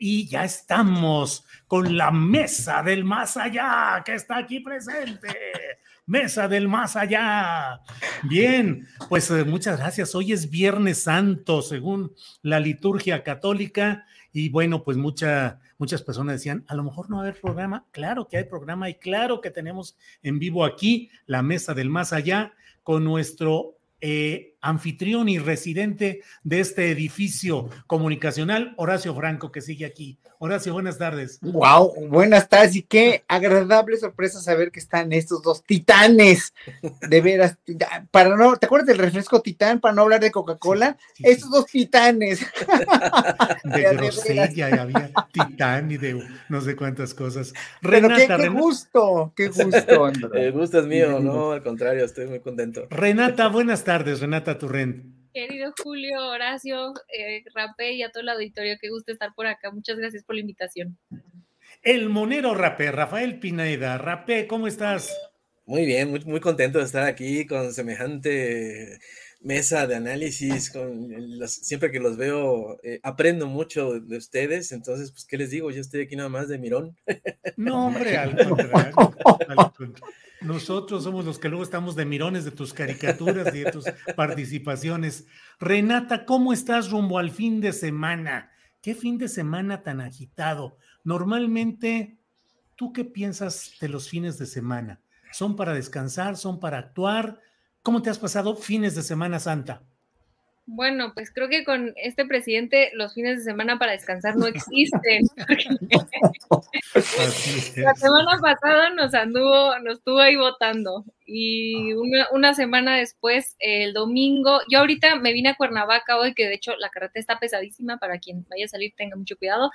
Y ya estamos con la mesa del más allá que está aquí presente. Mesa del más allá. Bien, pues eh, muchas gracias. Hoy es Viernes Santo, según la liturgia católica. Y bueno, pues mucha, muchas personas decían, a lo mejor no va a haber programa. Claro que hay programa y claro que tenemos en vivo aquí la Mesa del Más Allá con nuestro eh, anfitrión y residente de este edificio comunicacional, Horacio Franco, que sigue aquí. Horacio, buenas tardes. Wow, buenas tardes y qué agradable sorpresa saber que están estos dos titanes, de veras, para no, ¿te acuerdas del refresco titán para no hablar de Coca-Cola? estos dos titanes. De grosella, había titán y de no sé cuántas cosas. Renata, qué, gusto, qué gusto. El gusto es mío, no, al contrario, estoy muy contento. Renata, buenas tardes, Renata Querido Julio, Horacio, eh, Rapé y a todo el auditorio, qué gusto estar por acá. Muchas gracias por la invitación. El monero Rapé, Rafael Pineda. Rapé, ¿cómo estás? Muy bien, muy, muy contento de estar aquí con semejante mesa de análisis, con siempre que los veo, eh, aprendo mucho de ustedes, entonces, pues, ¿qué les digo? Yo estoy aquí nada más de mirón. No, hombre, al contrario, nosotros somos los que luego estamos de mirones de tus caricaturas y de tus participaciones. Renata, ¿cómo estás rumbo al fin de semana? ¿Qué fin de semana tan agitado? Normalmente, ¿tú qué piensas de los fines de semana? ¿Son para descansar? ¿Son para actuar? ¿Cómo te has pasado fines de Semana Santa? Bueno, pues creo que con este presidente los fines de semana para descansar no existen. La semana pasada nos anduvo, nos estuvo ahí votando y una, semana después, el domingo, yo ahorita me vine a Cuernavaca hoy, que de hecho la carretera está pesadísima, para quien vaya a salir tenga mucho cuidado.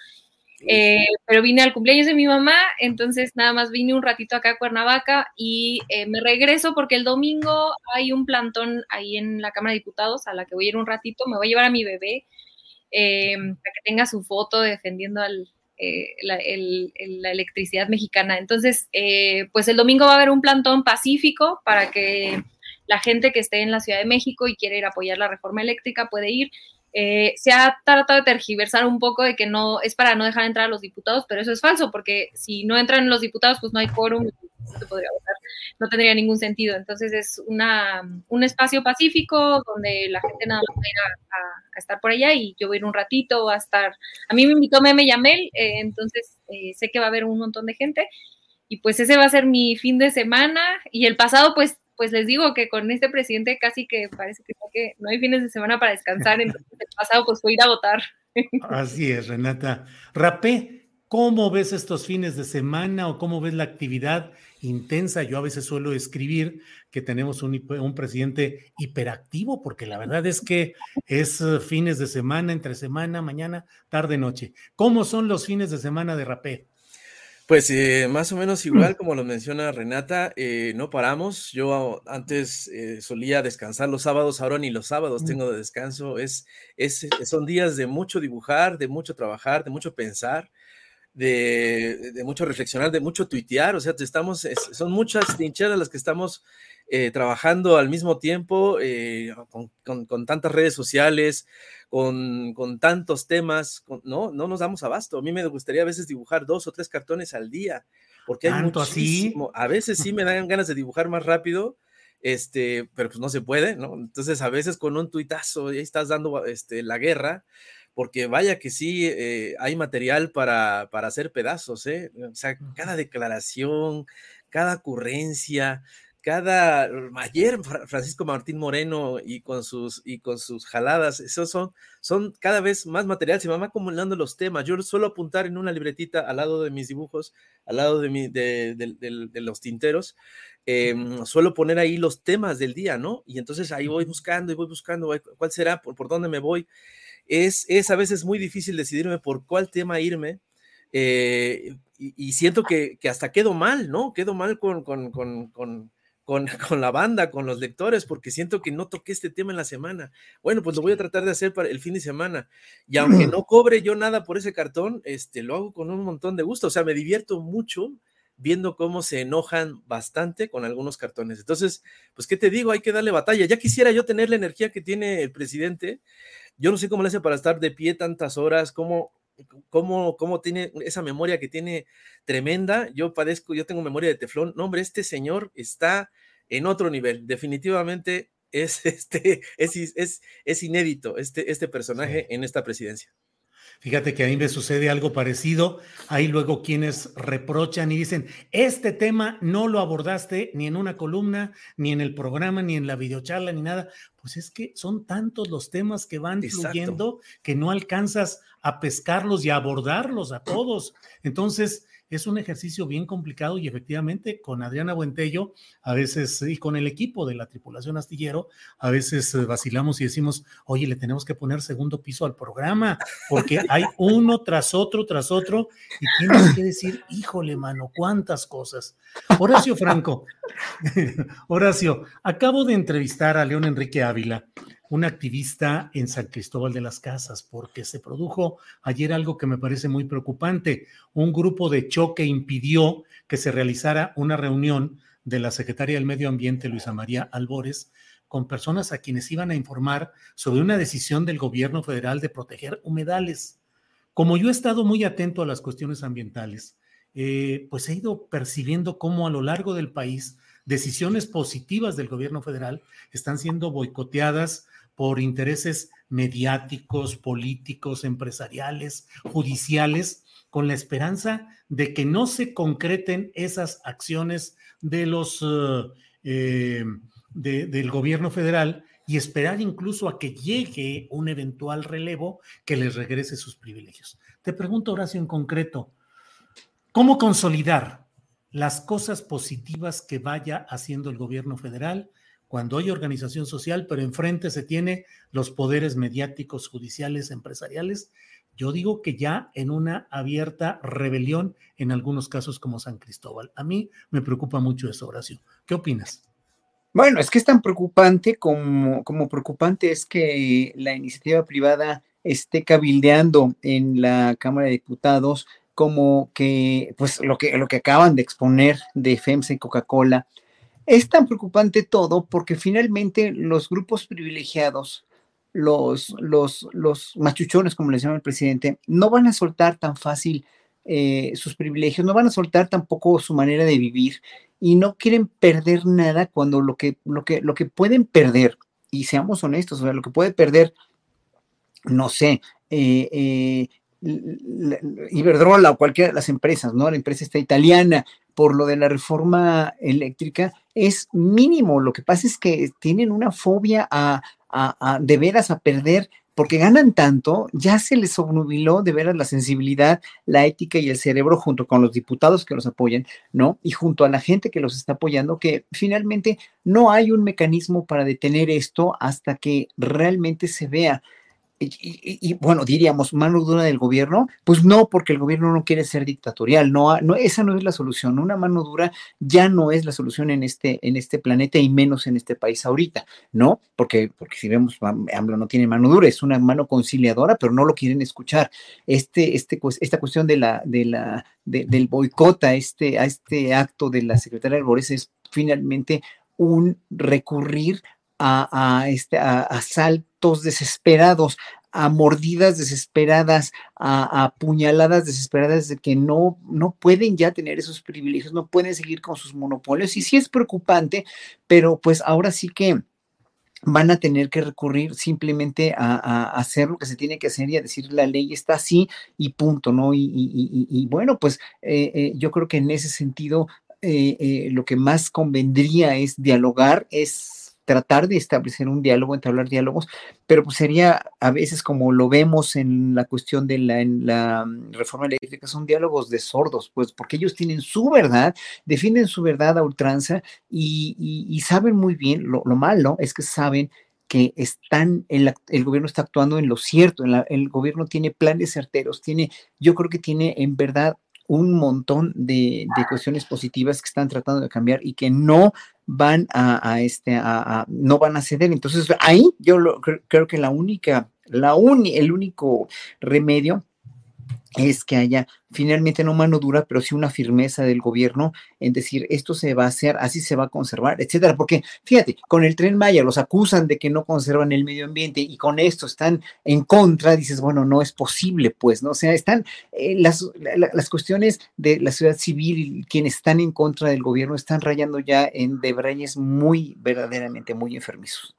Eh, pero vine al cumpleaños de mi mamá, entonces nada más vine un ratito acá a Cuernavaca y eh, me regreso porque el domingo hay un plantón ahí en la Cámara de Diputados a la que voy a ir un ratito, me voy a llevar a mi bebé eh, para que tenga su foto defendiendo la, la, electricidad mexicana. Entonces, pues el domingo va a haber un plantón pacífico para que la gente que esté en la Ciudad de México y quiere ir a apoyar la reforma eléctrica puede ir. Eh, se ha tratado de tergiversar un poco de que no es para no dejar entrar a los diputados, pero eso es falso, porque si no entran los diputados, pues no hay quórum, votar, no tendría ningún sentido. Entonces es una, un espacio pacífico donde la gente nada más va a ir a, estar por allá y yo voy a ir un ratito, a estar. A mí me invitó Meme Yamel, eh, entonces eh, sé que va a haber un montón de gente. Y pues ese va a ser mi fin de semana. Y el pasado, pues pues les digo que con este presidente casi que parece que no, hay fines de semana para descansar, entonces el pasado pues fue ir a votar. Así es, Renata. Rapé, ¿cómo ves estos fines de semana o cómo ves la actividad intensa? Yo a veces suelo escribir que tenemos un, un presidente hiperactivo, porque la verdad es que es eh, fines de semana, entre semana, mañana, tarde, noche. ¿Cómo son los fines de semana de Rapé? Pues eh, más o menos igual como lo menciona Renata, eh, no paramos. Yo antes eh, solía descansar los sábados, ahora ni los sábados mm. tengo de descanso. Es, es, son días de mucho dibujar, de mucho trabajar, de mucho pensar. De, mucho reflexionar, de mucho tuitear, o sea, estamos, son muchas trincheras las que estamos eh, trabajando al mismo tiempo, eh, con, tantas redes sociales, con, tantos temas, no, no nos damos abasto. A mí me gustaría a veces dibujar dos o tres cartones al día, porque hay muchísimo. A veces sí me dan ganas de dibujar más rápido, este, pero pues no se puede, ¿no? Entonces a veces con un tuitazo ahí estás dando este, la guerra, porque vaya que sí eh, hay material para, para, hacer pedazos, ¿eh? O sea, cada declaración, cada ocurrencia, cada ayer Francisco Martín Moreno y con sus y con sus jaladas, esos son son cada vez más material, se van acumulando los temas. Yo suelo apuntar en una libretita al lado de mis dibujos, al lado de mi de, los tinteros, em, suelo poner ahí los temas del día, ¿no? Y entonces ahí voy buscando y voy buscando cuál será, por, por dónde me voy. Es, es a veces muy difícil decidirme por cuál tema irme. Eh, y, siento que, que, hasta quedo mal, ¿no? Quedo mal con, con, con con, la banda, con los lectores, porque siento que no toqué este tema en la semana. Bueno, pues lo voy a tratar de hacer para el fin de semana. Y aunque no cobre yo nada por ese cartón, este, lo hago con un montón de gusto. O sea, me divierto mucho viendo cómo se enojan bastante con algunos cartones. Entonces, pues, ¿qué te digo? Hay que darle batalla. Ya quisiera yo tener la energía que tiene el presidente. Yo no sé cómo le hace para estar de pie tantas horas, cómo cómo, cómo tiene esa memoria que tiene tremenda. Yo padezco, yo tengo memoria de teflón. No, hombre, este señor está en otro nivel. Definitivamente es, este, es, es, es inédito este, este personaje en esta presidencia. Fíjate que a mí me sucede algo parecido. Hay luego quienes reprochan y dicen, este tema no lo abordaste ni en una columna, ni en el programa, ni en la videocharla, ni nada. Pues es que son tantos los temas que van fluyendo que no alcanzas a pescarlos y a abordarlos a todos. Entonces, es un ejercicio bien complicado y efectivamente con Adriana Buentello, a veces y con el equipo de la tripulación astillero, a veces eh, vacilamos y decimos, oye, le tenemos que poner segundo piso al programa, porque hay uno tras otro, tras otro, y tienes que decir, híjole, mano, cuántas cosas. Horacio Franco, Horacio, acabo de entrevistar a León Enrique Ávila un activista en San Cristóbal de las Casas, porque se produjo ayer algo que me parece muy preocupante. Un grupo de choque impidió que se realizara una reunión de la secretaria del Medio Ambiente, Luisa María Albores, con personas a quienes iban a informar sobre una decisión del gobierno federal de proteger humedales. Como yo he estado muy atento a las cuestiones ambientales, eh, pues he ido percibiendo cómo a lo largo del país decisiones positivas del gobierno federal están siendo boicoteadas por intereses mediáticos, políticos, empresariales, judiciales, con la esperanza de que no se concreten esas acciones de los eh, del gobierno federal y esperar incluso a que llegue un eventual relevo que les regrese sus privilegios. Te pregunto, Horacio, en concreto, ¿cómo consolidar las cosas positivas que vaya haciendo el gobierno federal cuando hay organización social, pero enfrente se tiene los poderes mediáticos, judiciales, empresariales. Yo digo que ya en una abierta rebelión en algunos casos como San Cristóbal. A mí me preocupa mucho eso, Horacio. ¿Qué opinas? Bueno, es que es tan preocupante como, como preocupante es que la iniciativa privada esté cabildeando en la Cámara de Diputados como que, pues lo que, lo que acaban de exponer de FEMSA y Coca-Cola, es tan preocupante todo porque finalmente los grupos privilegiados, los, los, los machuchones, como les llama el presidente, no van a soltar tan fácil eh, sus privilegios, no van a soltar tampoco su manera de vivir y no quieren perder nada cuando lo que, lo que, lo que pueden perder, y seamos honestos, o sea, lo que puede perder, no sé, eh, eh, Iberdrola o cualquiera de las empresas, ¿no? La empresa está italiana, por lo de la reforma eléctrica, es mínimo. Lo que pasa es que tienen una fobia a, de veras a perder porque ganan tanto, ya se les obnubiló de veras la sensibilidad, la ética y el cerebro junto con los diputados que los apoyan, ¿no? Y junto a la gente que los está apoyando, que finalmente no hay un mecanismo para detener esto hasta que realmente se vea y, bueno, diríamos, mano dura del gobierno, pues no, porque el gobierno no quiere ser dictatorial, no, no, esa no es la solución, una mano dura ya no es la solución en este, en este planeta y menos en este país ahorita, ¿no? Porque, porque si vemos, AMLO no tiene mano dura, es una mano conciliadora, pero no lo quieren escuchar. Este, este, esta cuestión de la, de la, del boicot a este, a este acto de la secretaria Arbores es finalmente un recurrir a, este, a, saltos desesperados, a mordidas desesperadas, a, a, puñaladas desesperadas de que no, no pueden ya tener esos privilegios, no pueden seguir con sus monopolios. Y sí es preocupante, pero pues ahora sí que van a tener que recurrir simplemente a, hacer lo que se tiene que hacer y a decir la ley está así y punto, ¿no? Y, bueno, pues eh, eh, yo creo que en ese sentido eh, lo que más convendría es dialogar, es tratar de establecer un diálogo, entablar diálogos, pero pues sería a veces como lo vemos en la cuestión de la, mm, reforma eléctrica, son diálogos de sordos, pues porque ellos tienen su verdad, defienden su verdad a ultranza y, saben muy bien, lo, malo es que saben que están, el, el, gobierno está actuando en lo cierto, el gobierno tiene planes certeros, tiene, yo creo que tiene en verdad un montón de, cuestiones positivas que están tratando de cambiar y que no van a, este a, no van a ceder. Entonces ahí yo creo que la única, la el único remedio es que haya finalmente no mano dura, pero sí una firmeza del gobierno en decir esto se va a hacer, así se va a conservar, etcétera. Porque fíjate, con el tren Maya los acusan de que no conservan el medio ambiente y con esto están en contra, dices, bueno, no es posible, pues, ¿no? O sea, están eh, las, las cuestiones de la ciudad civil quienes están en contra del gobierno están rayando ya en debrayes muy, verdaderamente muy enfermizos.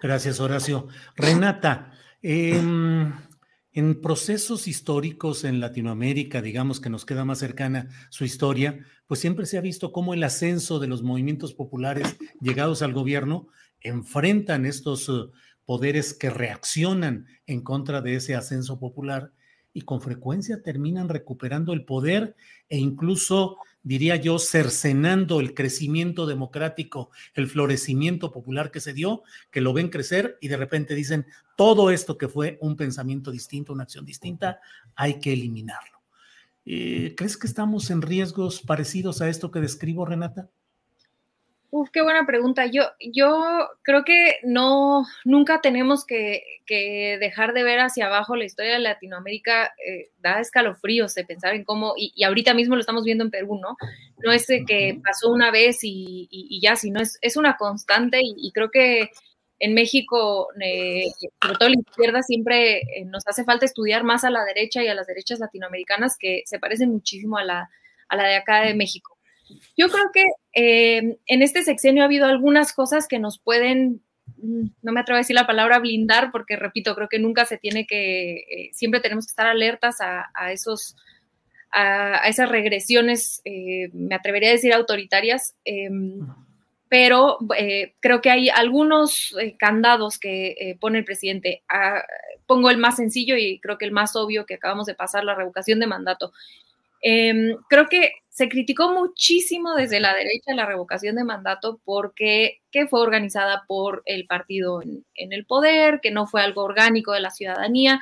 Gracias, Horacio. Renata, eh, en procesos históricos en Latinoamérica, digamos que nos queda más cercana su historia, pues siempre se ha visto cómo el ascenso de los movimientos populares llegados al gobierno enfrentan estos eh, poderes que reaccionan en contra de ese ascenso popular y con frecuencia terminan recuperando el poder e incluso diría yo, cercenando el crecimiento democrático, el florecimiento popular que se dio, que lo ven crecer y de repente dicen, todo esto que fue un pensamiento distinto, una acción distinta, hay que eliminarlo. Eh, ¿Crees que estamos en riesgos parecidos a esto que describo, Renata? Uf, qué buena pregunta. Yo, yo creo que no, nunca tenemos que, dejar de ver hacia abajo la historia de Latinoamérica. Eh, da escalofríos de pensar en cómo, y, ahorita mismo lo estamos viendo en Perú, ¿no? No es que pasó una vez y, ya, sino es, es una constante y, creo que en México, eh, sobre todo la izquierda, siempre eh, nos hace falta estudiar más a la derecha y a las derechas latinoamericanas que se parecen muchísimo a la, a la de acá de México. Yo creo que eh, en este sexenio ha habido algunas cosas que nos pueden, no me atrevo a decir la palabra blindar, porque repito, creo que nunca se tiene que, eh, siempre tenemos que estar alertas a, esos, a, esas regresiones, eh, me atrevería a decir autoritarias, em, pero creo que hay algunos candados que pone el presidente. Ah, pongo el más sencillo y creo que el más obvio que acabamos de pasar, la revocación de mandato. Em, creo que se criticó muchísimo desde la derecha la revocación de mandato porque que fue organizada por el partido en, el poder, que no fue algo orgánico de la ciudadanía.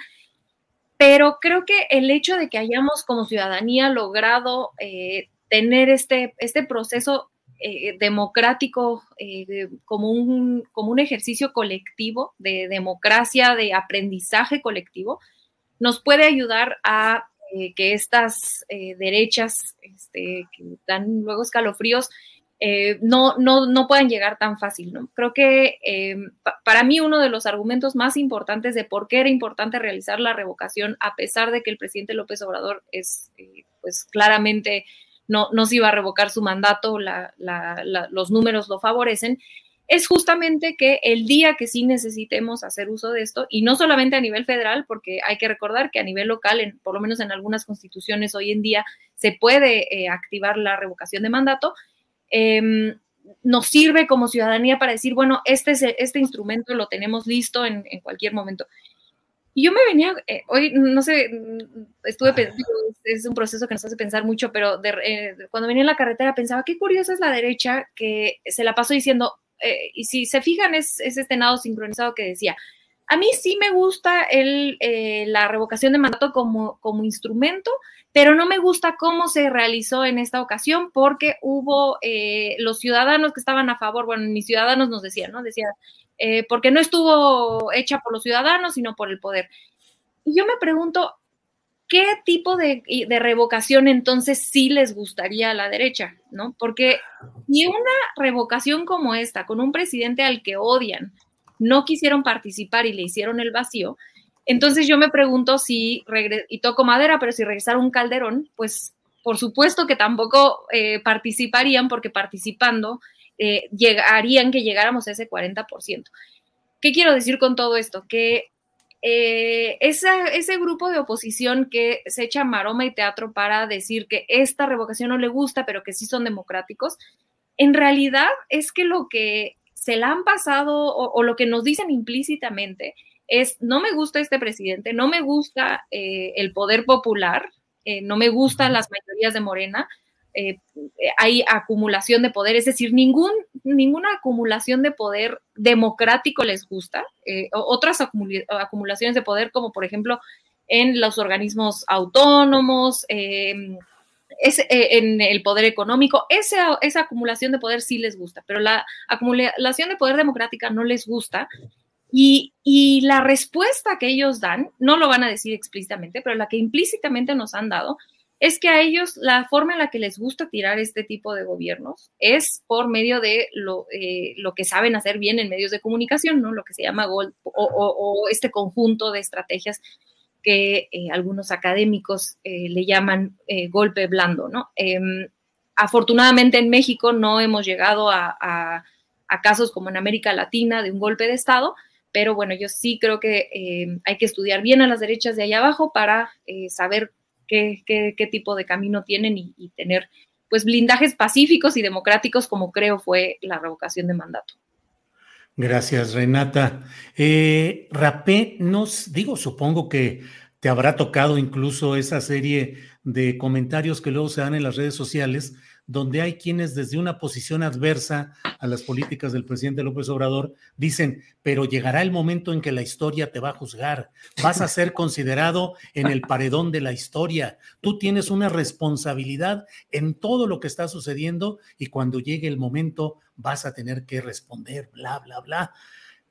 Pero creo que el hecho de que hayamos como ciudadanía logrado eh, tener este, este proceso eh, democrático eh, como, un, como un ejercicio colectivo de democracia, de aprendizaje colectivo, nos puede ayudar a eh, que estas eh, derechas este, que dan luego escalofríos eh, no, no, no puedan llegar tan fácil. ¿no? Creo que para mí uno de los argumentos más importantes de por qué era importante realizar la revocación, a pesar de que el presidente López Obrador es, pues claramente no, no se iba a revocar su mandato, los números lo favorecen, es justamente que el día que sí necesitemos hacer uso de esto, y no solamente a nivel federal, porque hay que recordar que a nivel local, en, por lo menos en algunas constituciones hoy en día, se puede eh, activar la revocación de mandato, em, nos sirve como ciudadanía para decir, bueno, este, este instrumento lo tenemos listo en, cualquier momento. Y yo me venía, eh, hoy no sé, estuve pensando, es un proceso que nos hace pensar mucho, pero eh, cuando venía en la carretera pensaba, qué curiosa es la derecha que se la pasó diciendo, eh, y si se fijan, es, este nado sincronizado que decía, A mí sí me gusta el, eh, la revocación de mandato como, como instrumento, pero no me gusta cómo se realizó en esta ocasión porque hubo eh, los ciudadanos que estaban a favor, bueno, mis ciudadanos nos decían, ¿no? Decía, porque no estuvo hecha por los ciudadanos, sino por el poder. Y yo me pregunto, ¿qué tipo de, de, revocación entonces sí les gustaría a la derecha? ¿No? Porque si una revocación como esta, con un presidente al que odian, no quisieron participar y le hicieron el vacío, entonces yo me pregunto si, y toco madera, pero si regresara un Calderón, pues por supuesto que tampoco eh, participarían porque participando eh, llegarían que llegáramos a ese 40%. ¿Qué quiero decir con todo esto? Que eh, ese grupo de oposición que se echa maroma y teatro para decir que esta revocación no le gusta, pero que sí son democráticos, en realidad es que lo que se la han pasado o lo que nos dicen implícitamente es, no me gusta este presidente, no me gusta eh, el poder popular, eh, no me gustan las mayorías de Morena, eh, hay acumulación de poder, es decir, ningún, ninguna acumulación de poder democrático les gusta. otras acumulaciones de poder, como por ejemplo en los organismos autónomos, em, en el poder económico, esa, esa acumulación de poder sí les gusta, pero la acumulación de poder democrática no les gusta y, la respuesta que ellos dan, no lo van a decir explícitamente, pero la que implícitamente nos han dado, es que a ellos la forma en la que les gusta tirar este tipo de gobiernos es por medio de lo, eh, que saben hacer bien en medios de comunicación, ¿no? Lo que se llama gol o, este conjunto de estrategias que eh, algunos académicos eh, le llaman golpe blando, ¿no? Em, afortunadamente en México no hemos llegado a, casos como en América Latina de un golpe de Estado, pero bueno, yo sí creo que hay que estudiar bien a las derechas de allá abajo para saber qué, qué, tipo de camino tienen y, tener pues blindajes pacíficos y democráticos como creo fue la revocación de mandato. Gracias, Renata. Eh, Rapé, nos digo, supongo que te habrá tocado incluso esa serie de comentarios que luego se dan en las redes sociales donde hay quienes desde una posición adversa a las políticas del presidente López Obrador dicen, pero llegará el momento en que la historia te va a juzgar, vas a ser considerado en el paredón de la historia, tú tienes una responsabilidad en todo lo que está sucediendo y cuando llegue el momento vas a tener que responder, bla, bla, bla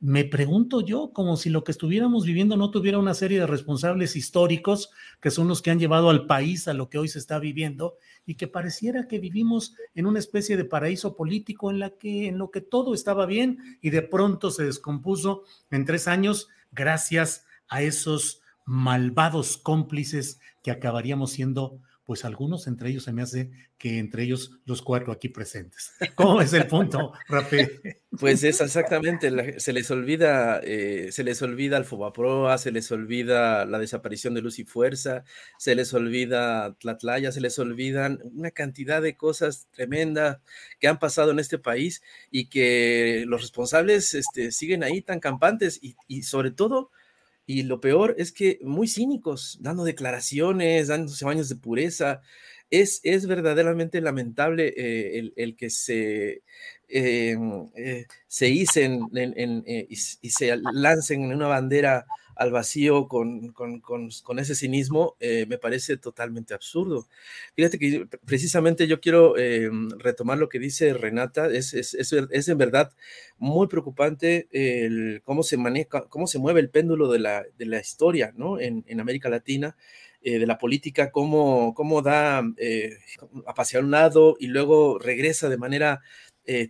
me pregunto yo, como si lo que estuviéramos viviendo no tuviera una serie de responsables históricos que son los que han llevado al país a lo que hoy se está viviendo y que pareciera que vivimos en una especie de paraíso político en la que en lo que todo estaba bien y de pronto se descompuso en tres años gracias a esos malvados cómplices que acabaríamos siendo pues algunos entre ellos se me hace que entre ellos los cuatro aquí presentes. ¿Cómo es el punto, Rafael? Pues es exactamente, se les olvida, eh, se les olvida el Fobaproa, se les olvida la desaparición de Luz y Fuerza, se les olvida Tlatlaya, se les olvidan una cantidad de cosas tremendas que han pasado en este país y que los responsables este, siguen ahí tan campantes y, y sobre todo y lo peor es que muy cínicos, dando declaraciones, dándose baños de pureza. Es, es verdaderamente lamentable eh, el, que se, eh, eh, se hicen y, se lancen en una bandera al vacío con, ese cinismo, eh, me parece totalmente absurdo. Fíjate que precisamente yo quiero eh, retomar lo que dice Renata, es, es, en verdad muy preocupante cómo, se maneja, cómo se mueve el péndulo de la, de la historia ¿no? en, América Latina. Eh, de la política, cómo, cómo da a pasear un lado y luego regresa de manera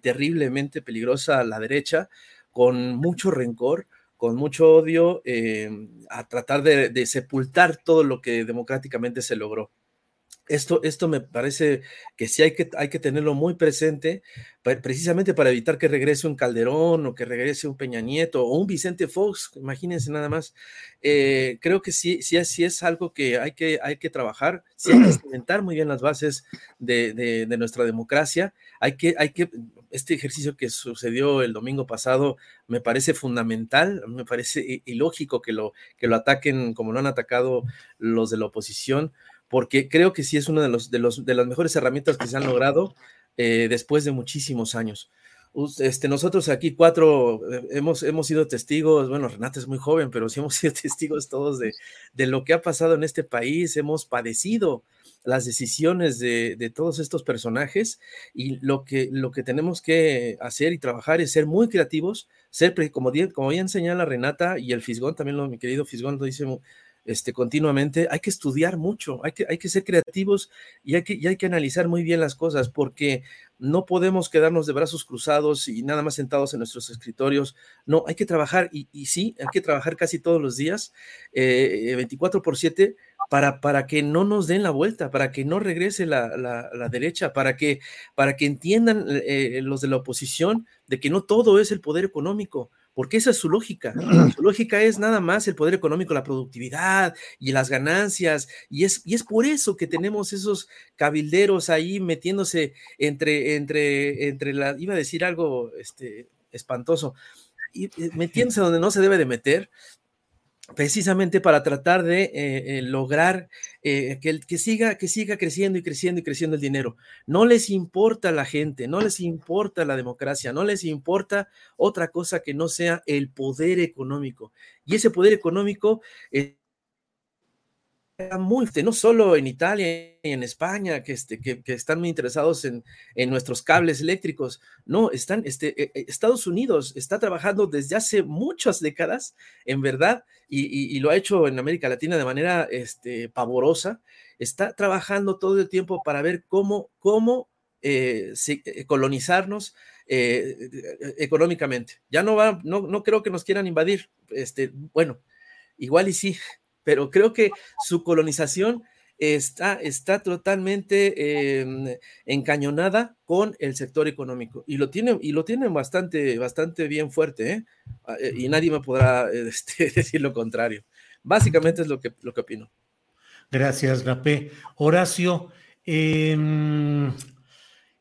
terriblemente peligrosa a la derecha, con mucho rencor, con mucho odio em, a tratar de, sepultar todo lo que democráticamente se logró. Esto, esto me parece que sí hay que, hay que tenerlo muy presente, precisamente para evitar que regrese un Calderón o que regrese un Peña Nieto o un Vicente Fox, imagínense nada más. Eh, creo que sí, sí, sí es algo que hay que, hay que trabajar, sí hay que cimentar muy bien las bases de, de, nuestra democracia, hay que, hay que, este ejercicio que sucedió el domingo pasado me parece fundamental, me parece ilógico que lo, que lo ataquen como lo han atacado los de la oposición, porque creo que sí es una de, los, de, los, de las mejores herramientas que se han logrado eh, después de muchísimos años. este, nosotros aquí cuatro eh, hemos, hemos sido testigos, bueno, Renata es muy joven, pero sí hemos sido testigos todos de, de lo que ha pasado en este país, hemos padecido las decisiones de, de, todos estos personajes y lo que, lo que tenemos que hacer y trabajar es ser muy creativos, ser, como, como bien señala Renata y el Fisgón, también lo, mi querido Fisgón lo dice este, continuamente, hay que estudiar mucho, hay que, hay que ser creativos y hay que, y hay que analizar muy bien las cosas, porque no podemos quedarnos de brazos cruzados y nada más sentados en nuestros escritorios. No, hay que trabajar y, sí, hay que trabajar casi todos los días, eh, 24 por 7, para, para, que no nos den la vuelta, para que no regrese la, la, la derecha, para que, para que entiendan eh, los de la oposición de que no todo es el poder económico porque esa es su lógica. Su lógica es nada más el poder económico, la productividad y las ganancias, y es, y es por eso que tenemos esos cabilderos ahí metiéndose entre, entre, entre la, iba a decir algo este, espantoso, y, eh, metiéndose donde no se debe de meter, precisamente para tratar de eh, eh, lograr eh, que, que, siga, que siga creciendo y creciendo y creciendo el dinero. No les importa la gente, no les importa la democracia, no les importa otra cosa que no sea el poder económico. Y ese poder económico no solo en Italia y en España, que, este, están muy interesados en, nuestros cables eléctricos, no, están, este, eh, Estados Unidos está trabajando desde hace muchas décadas, en verdad, y, lo ha hecho en América Latina de manera este, pavorosa, está trabajando todo el tiempo para ver cómo, eh, eh colonizarnos eh, económicamente. Ya no va, no, no creo que nos quieran invadir, bueno, igual y sí, pero creo que su colonización está, está totalmente eh, encañonada con el sector económico y lo tienen, y lo tienen bastante, bastante bien fuerte, ¿eh? Ah, eh y nadie me podrá este, decir lo contrario. Básicamente es lo que, lo que opino. Gracias, Rapé. Horacio, eh,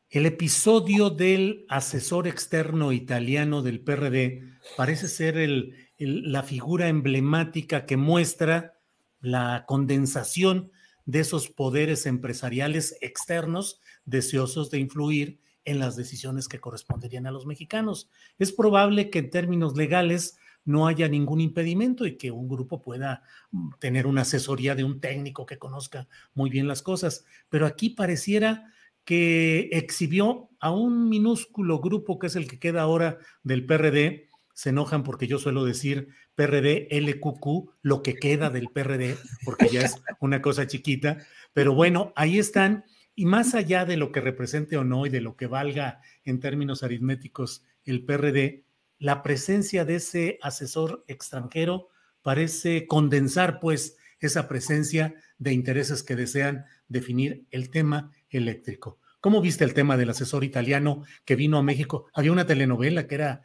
el episodio del asesor externo italiano del PRD parece ser el, la figura emblemática que muestra la condensación de esos poderes empresariales externos deseosos de influir en las decisiones que corresponderían a los mexicanos. Es probable que en términos legales no haya ningún impedimento y que un grupo pueda mm, tener una asesoría de un técnico que conozca muy bien las cosas, pero aquí pareciera que exhibió a un minúsculo grupo que es el que queda ahora del PRD, se enojan porque yo suelo decir PRD, LQQ, lo que queda del PRD, porque ya es una cosa chiquita, pero bueno, ahí están. Y más allá de lo que represente o no y de lo que valga en términos aritméticos el PRD, la presencia de ese asesor extranjero parece condensar pues esa presencia de intereses que desean definir el tema eléctrico. ¿Cómo viste el tema del asesor italiano que vino a México? Había una telenovela que era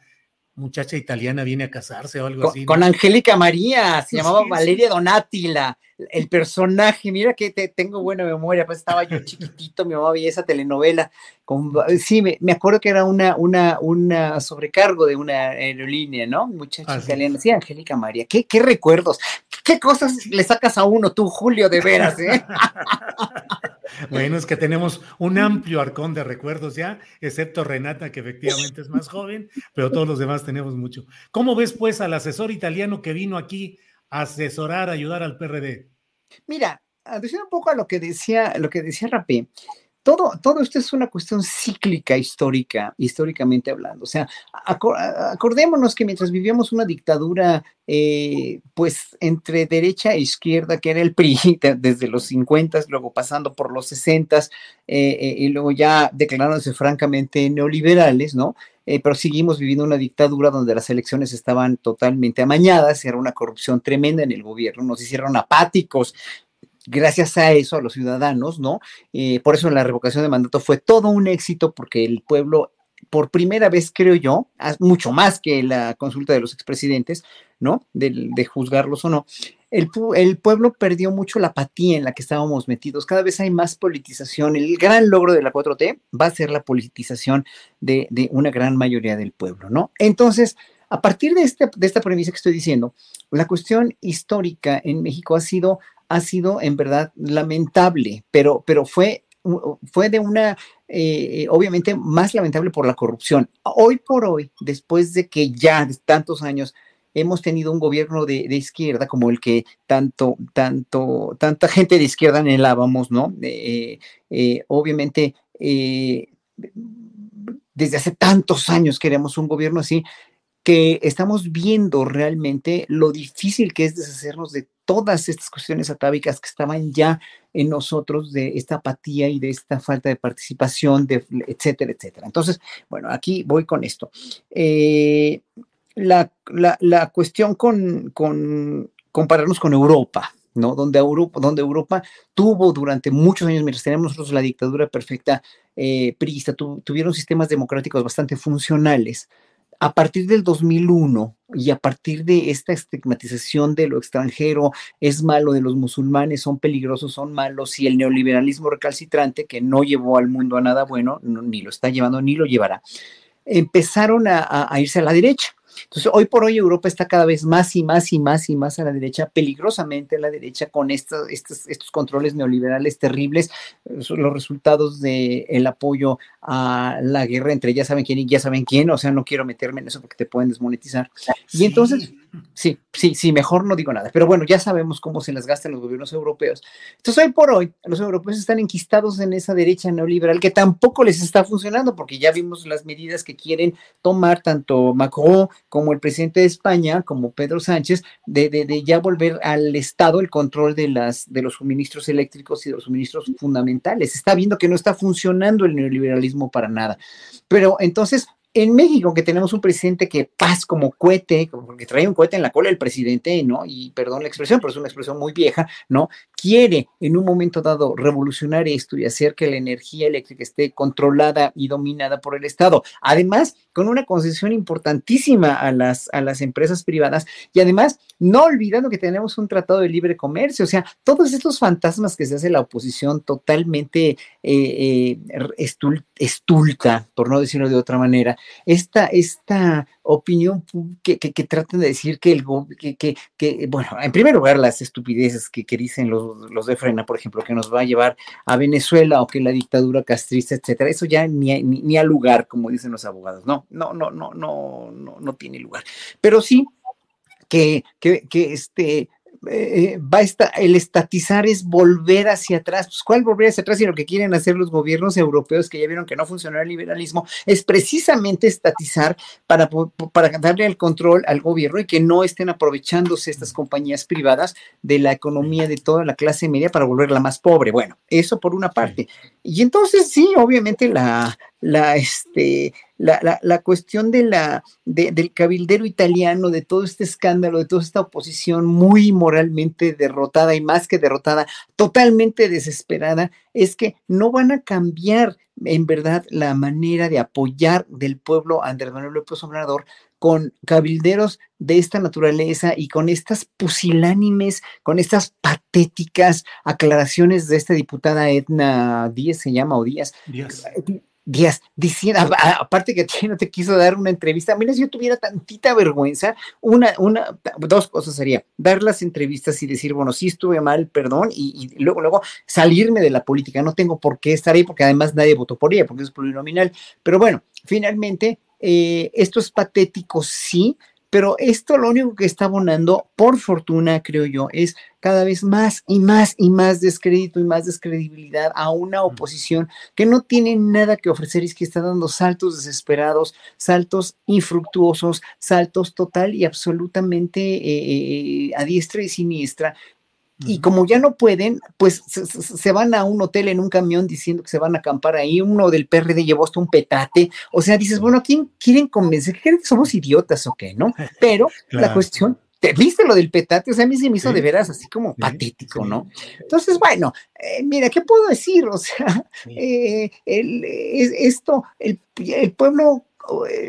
muchacha italiana viene a casarse o algo con, así. ¿no? Con Angélica María, se llamaba sí, Valeria sí. Donati, la, el personaje. Mira que te, tengo buena memoria, pues estaba yo chiquitito, mi mamá veía esa telenovela. Con, sí, me, me, acuerdo que era una, una, una sobrecargo de una aerolínea, ¿no? Muchacha ah, italiana, sí, Angélica María. ¿Qué, ¿Qué recuerdos? ¿Qué cosas le sacas a uno tú, Julio, de veras? ¿eh? Bueno, es que tenemos un amplio arcón de recuerdos ya, excepto Renata, que efectivamente es más joven, pero todos los demás tenemos mucho. ¿Cómo ves, pues, al asesor italiano que vino aquí a asesorar, a ayudar al PRD? Mira, atención un poco a lo que decía, lo que decía Rapé. Todo, todo, esto es una cuestión cíclica histórica, históricamente hablando. O sea, acordémonos que mientras vivíamos una dictadura, eh, pues entre derecha e izquierda, que era el PRI desde los 50, luego pasando por los 60 eh, eh, y luego ya declarándose francamente neoliberales, ¿no? Pero seguimos viviendo una dictadura donde las elecciones estaban totalmente amañadas, era una corrupción tremenda en el gobierno, nos hicieron apáticos, gracias a eso, a los ciudadanos, ¿no? Eh, por eso la revocación de mandato fue todo un éxito porque el pueblo, por primera vez, creo yo, mucho más que la consulta de los expresidentes, ¿no? De, de juzgarlos o no, el, pueblo perdió mucho la apatía en la que estábamos metidos. Cada vez hay más politización. El gran logro de la 4T va a ser la politización de, de una gran mayoría del pueblo, ¿no? Entonces, a partir de, este, de esta premisa que estoy diciendo, la cuestión histórica en México ha sido ha sido en verdad lamentable, pero, pero fue, fue de una eh, eh, obviamente más lamentable por la corrupción. Hoy por hoy, después de que ya tantos años hemos tenido un gobierno de, izquierda como el que tanto, tanto, tanta gente de izquierda anhelábamos, ¿no? Eh, obviamente, desde hace tantos años queremos un gobierno así, que estamos viendo realmente lo difícil que es deshacernos de todas estas cuestiones atávicas que estaban ya en nosotros de esta apatía y de esta falta de participación, etcétera, etcétera. Entonces, bueno, aquí voy con esto. Eh, la, cuestión con, compararnos con Europa, ¿no? Donde Europa, donde Europa tuvo durante muchos años, mientras nosotros la dictadura perfecta eh, tuvieron sistemas democráticos bastante funcionales a partir del 2001 y a partir de esta estigmatización de lo extranjero, es malo de los musulmanes, son peligrosos, son malos, y el neoliberalismo recalcitrante, que no llevó al mundo a nada bueno, ni lo está llevando, ni lo llevará, empezaron a irse a la derecha. Entonces, hoy por hoy Europa está cada vez más y más y más y más a la derecha, peligrosamente a la derecha, con estos, estos, estos controles neoliberales terribles, los resultados del el apoyo a la guerra entre ya saben quién y ya saben quién, o sea, no quiero meterme en eso porque te pueden desmonetizar. Y entonces, sí, sí, sí, mejor no digo nada, pero bueno, ya sabemos cómo se las gastan los gobiernos europeos. Entonces, hoy por hoy, los europeos están enquistados en esa derecha neoliberal que tampoco les está funcionando, porque ya vimos las medidas que quieren tomar tanto Macron como el presidente de España, como Pedro Sánchez, de, de, ya volver al Estado el control de, las, de los suministros eléctricos y de los suministros fundamentales. Está viendo que no está funcionando el neoliberalismo para nada. Pero entonces, en México, que tenemos un presidente que paz como cohete, porque trae un cohete en la cola el presidente, ¿no? Y perdón la expresión, pero es una expresión muy vieja, ¿no? Quiere en un momento dado revolucionar esto y hacer que la energía eléctrica esté controlada y dominada por el Estado. Además, con una concesión importantísima a las, a las empresas privadas y además, no olvidando que tenemos un tratado de libre comercio, o sea, todos estos fantasmas que se hace la oposición totalmente eh, eh, estulta, por no decirlo de otra manera, esta, esta opinión que, que, tratan de decir que el que, que, bueno, en primer lugar, las estupideces que, dicen los, los, de Frena, por ejemplo, que nos va a llevar a Venezuela o que la dictadura castrista, etcétera, eso ya ni, ni, ni a lugar, como dicen los abogados, no, no, no, no, no, no, no tiene lugar. Pero sí que, que, que este, eh, va a el estatizar es volver hacia atrás. Pues, ¿Cuál volver hacia atrás? Y lo que quieren hacer los gobiernos europeos que ya vieron que no funcionó el liberalismo es precisamente estatizar para, para darle el control al gobierno y que no estén aprovechándose estas compañías privadas de la economía de toda la clase media para volverla más pobre. Bueno, eso por una parte. Y entonces sí, obviamente la, la, este, la, la, cuestión de la, del cabildero italiano, de todo este escándalo, de toda esta oposición muy moralmente derrotada y más que derrotada, totalmente desesperada, es que no van a cambiar en verdad la manera de apoyar del pueblo a Andrés Manuel López Obrador con cabilderos de esta naturaleza y con estas pusilánimes, con estas patéticas aclaraciones de esta diputada Edna Díaz, se llama, o Díaz, Díaz. Díaz, diciendo, aparte que no te quiso dar una entrevista, mira, si yo tuviera tantita vergüenza, una, una, dos cosas sería, dar las entrevistas y decir, bueno, sí estuve mal, perdón, y, luego, luego salirme de la política, no tengo por qué estar ahí, porque además nadie votó por ella, porque es plurinominal, pero bueno, finalmente, eh, esto es patético, sí, pero esto lo único que está abonando, por fortuna, creo yo, es cada vez más y más y más descrédito y más descredibilidad a una oposición que no tiene nada que ofrecer y es que está dando saltos desesperados, saltos infructuosos, saltos total y absolutamente eh, eh, a diestra y siniestra y como ya no pueden, pues se, van a un hotel en un camión diciendo que se van a acampar ahí. Uno del PRD llevó hasta un petate. O sea, dices, bueno, ¿a quién quieren convencer? ¿Creen que somos idiotas o qué? ¿No? Pero la cuestión, ¿te viste lo del petate? O sea, a mí se me hizo de veras así como patético, ¿no? Entonces, bueno, eh, mira, ¿qué puedo decir? O sea, eh, el, esto, el, el pueblo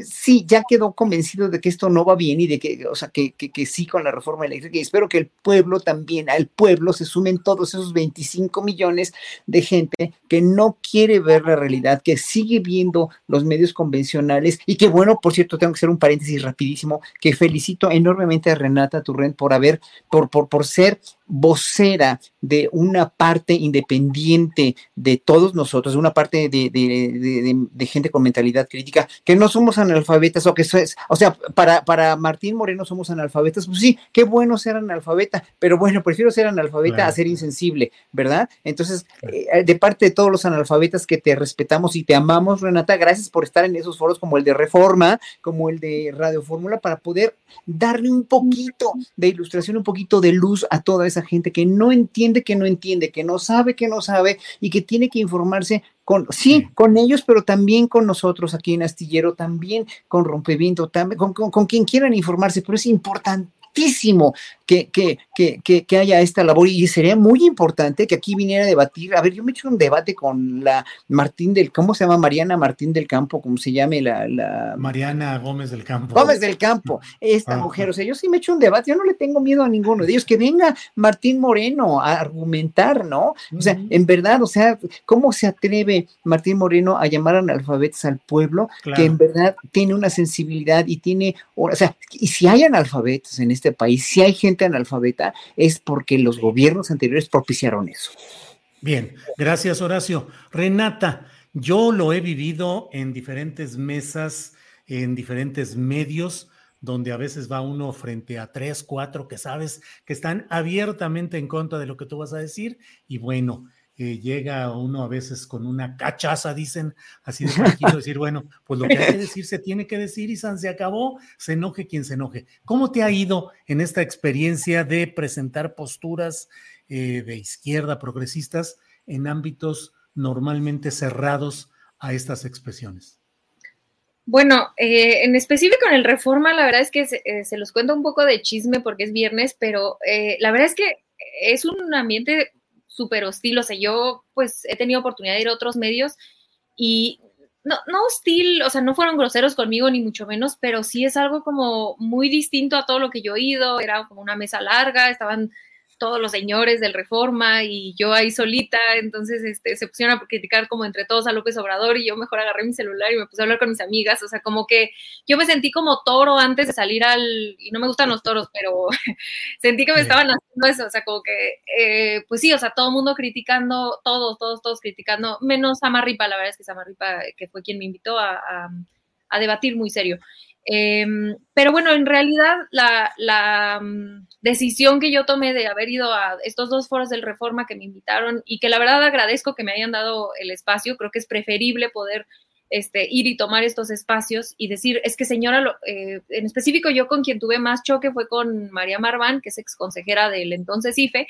sí, ya quedó convencido de que esto no va bien y de que, o sea, que, sí con la reforma eléctrica. Y espero que el pueblo también, al pueblo se sumen todos esos 25 millones de gente que no quiere ver la realidad, que sigue viendo los medios convencionales y que, bueno, por cierto, tengo que hacer un paréntesis rapidísimo, que felicito enormemente a Renata Turrent por haber, por, por, por ser vocera de una parte independiente de todos nosotros, de una parte de, gente con mentalidad crítica, que no somos analfabetas o que es, o sea, para, para Martín Moreno somos analfabetas, pues sí, qué bueno ser analfabeta, pero bueno, prefiero ser analfabeta a ser insensible, ¿verdad? Entonces, eh, de parte de todos los analfabetas que te respetamos y te amamos, Renata, gracias por estar en esos foros como el de Reforma, como el de Radio Fórmula, para poder darle un poquito de ilustración, un poquito de luz a toda esa gente que no entiende, que no entiende, que no sabe, que no sabe y que tiene que informarse con, sí, con ellos, pero también con nosotros aquí en Astillero, también con Rompeviento, también con, con, quien quieran informarse, pero es importante que, que, que, que, haya esta labor y sería muy importante que aquí viniera a debatir. A ver, yo me he hecho un debate con la Martín del, ¿cómo se llama? Mariana Martín del Campo, como se llame la, la... Mariana Gómez del Campo. Gómez del Campo, esta mujer. O sea, yo sí me he hecho un debate, yo no le tengo miedo a ninguno de ellos. Que venga Martín Moreno a argumentar, ¿no? O sea, en verdad, o sea, ¿cómo se atreve Martín Moreno a llamar analfabetos al pueblo que en verdad tiene una sensibilidad y tiene, o sea, y si hay analfabetos en este país, si hay gente analfabeta, es porque los gobiernos anteriores propiciaron eso. Bien, gracias Horacio. Renata, yo lo he vivido en diferentes mesas, en diferentes medios, donde a veces va uno frente a tres, cuatro que sabes que están abiertamente en contra de lo que tú vas a decir y bueno, llega uno a veces con una cachaza, dicen, así de tranquilo, decir, bueno, pues lo que hay que decir se tiene que decir y San se acabó, se enoje quien se enoje. ¿Cómo te ha ido en esta experiencia de presentar posturas eh, de izquierda progresistas en ámbitos normalmente cerrados a estas expresiones? Bueno, eh, en específico en el Reforma, la verdad es que se, eh, los cuento un poco de chisme porque es viernes, pero la verdad es que es un ambiente súper hostil. O sea, yo pues he tenido oportunidad de ir a otros medios y no, no hostil, o sea, no fueron groseros conmigo ni mucho menos, pero sí es algo como muy distinto a todo lo que yo he ido. Era como una mesa larga, estaban todos los señores del Reforma y yo ahí solita, entonces este, se pusieron a criticar como entre todos a López Obrador y yo mejor agarré mi celular y me puse a hablar con mis amigas, o sea, como que yo me sentí como toro antes de salir al, y no me gustan los toros, pero sentí que me estaban haciendo eso, o sea, como que, eh, pues sí, o sea, todo el mundo criticando, todos, todos, todos criticando, menos Samarripa, la verdad es que Samarripa, que fue quien me invitó a, a debatir muy serio. Em, pero bueno, en realidad la, mm, decisión que yo tomé de haber ido a estos dos foros del Reforma que me invitaron y que la verdad agradezco que me hayan dado el espacio, creo que es preferible poder este, ir y tomar estos espacios y decir, es que señora, eh, en específico yo con quien tuve más choque fue con María Marván, que es ex consejera del entonces IFE,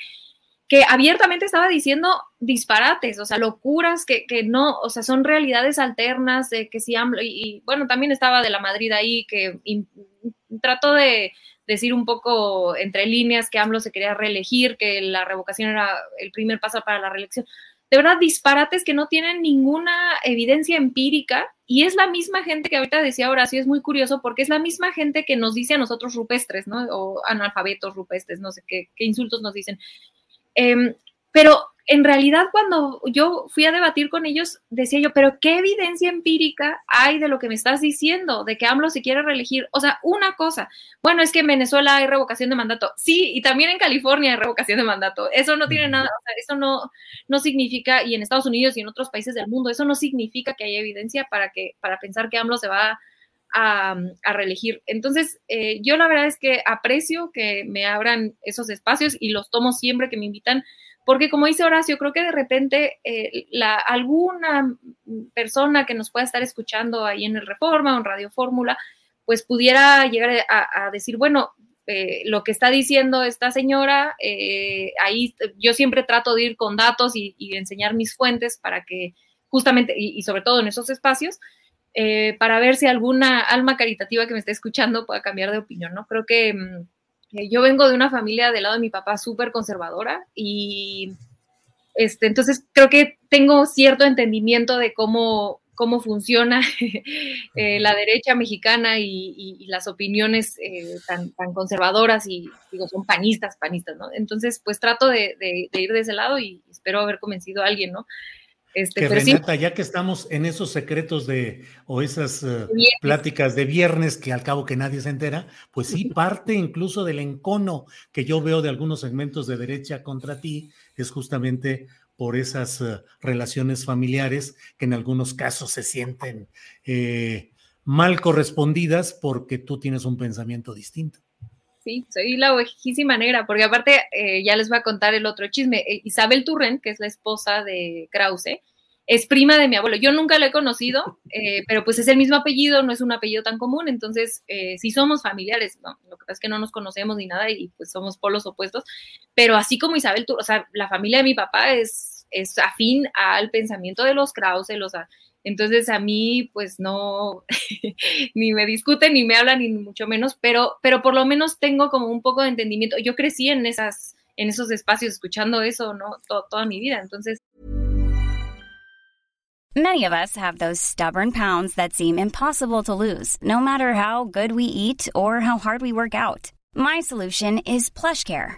que abiertamente estaba diciendo disparates, o sea, locuras que, que no, o sea, son realidades alternas de que si AMLO, y, bueno, también estaba de la Madrid ahí, que trató de decir un poco entre líneas que AMLO se quería reelegir, que la revocación era el primer paso para la reelección. De verdad, disparates que no tienen ninguna evidencia empírica y es la misma gente que ahorita decía Horacio, es muy curioso porque es la misma gente que nos dice a nosotros rupestres, ¿no? O analfabetos rupestres, no sé qué, qué insultos nos dicen Em, pero en realidad cuando yo fui a debatir con ellos, decía yo, pero ¿qué evidencia empírica hay de lo que me estás diciendo, de que AMLO se quiere reelegir? O sea, una cosa, bueno, es que en Venezuela hay revocación de mandato, sí, y también en California hay revocación de mandato, eso no tiene nada, o sea, eso no, no significa, y en Estados Unidos y en otros países del mundo, eso no significa que haya evidencia para, que, para pensar que AMLO se va a, a reelegir. Entonces, eh, yo la verdad es que aprecio que me abran esos espacios y los tomo siempre que me invitan, porque como dice Horacio, creo que de repente eh, la, alguna persona que nos pueda estar escuchando ahí en el Reforma o en Radio Fórmula, pues pudiera llegar a, decir, bueno, eh, lo que está diciendo esta señora, ahí yo siempre trato de ir con datos y, enseñar mis fuentes para que justamente, y, sobre todo en esos espacios, eh, para ver si alguna alma caritativa que me esté escuchando pueda cambiar de opinión, ¿no? Creo que mm, eh, yo vengo de una familia del lado de mi papá súper conservadora y este, entonces creo que tengo cierto entendimiento de cómo, cómo funciona eh, la derecha mexicana y, las opiniones tan, tan, conservadoras y digo, son panistas, panistas, ¿no? Entonces, pues trato de, de, ir de ese lado y espero haber convencido a alguien, ¿no? Este, que Renata, ya que estamos en esos secretos de, o esas uh, pláticas de viernes que al cabo que nadie se entera, pues sí, parte incluso del encono que yo veo de algunos segmentos de derecha contra ti, es justamente por esas uh, relaciones familiares que en algunos casos se sienten eh, mal correspondidas porque tú tienes un pensamiento distinto. Sí, soy la ovejísima negra, porque aparte eh, ya les voy a contar el otro chisme. Eh, Isabel Turren, que es la esposa de Krause, es prima de mi abuelo. Yo nunca lo he conocido, eh, pero pues es el mismo apellido, no es un apellido tan común, entonces sí somos familiares, ¿no? Lo que pasa es que no nos conocemos ni nada y pues somos polos opuestos, pero así como Isabel Turren, o sea, la familia de mi papá es, es afín al pensamiento de los Krause, los... Entonces a mí pues no, ni me discuten, ni me hablan, ni mucho menos, pero, pero por lo menos tengo como un poco de entendimiento. Yo crecí en, esas, en esos espacios escuchando eso, ¿no? toda mi vida, entonces... Many of us have those stubborn pounds that seem impossible to lose, no matter how good we eat or how hard we work out. My solution is PlushCare.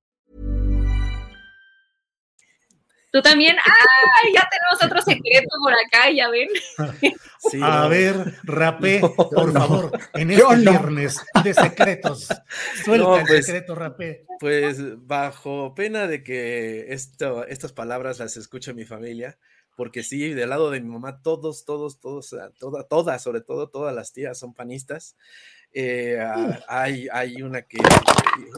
Tú también, ¡ay! Ya tenemos otro secreto por acá, ya ven. Sí, a ver, Rapé, por favor, en este viernes de secretos. Suelta el pues, secreto, Rapé. Pues bajo pena de que esto, estas palabras las escuche mi familia, porque sí, del lado de mi mamá, todos, todos, todos, todas, todas, sobre todo todas las tías son panistas. Eh, ah, hay, hay una que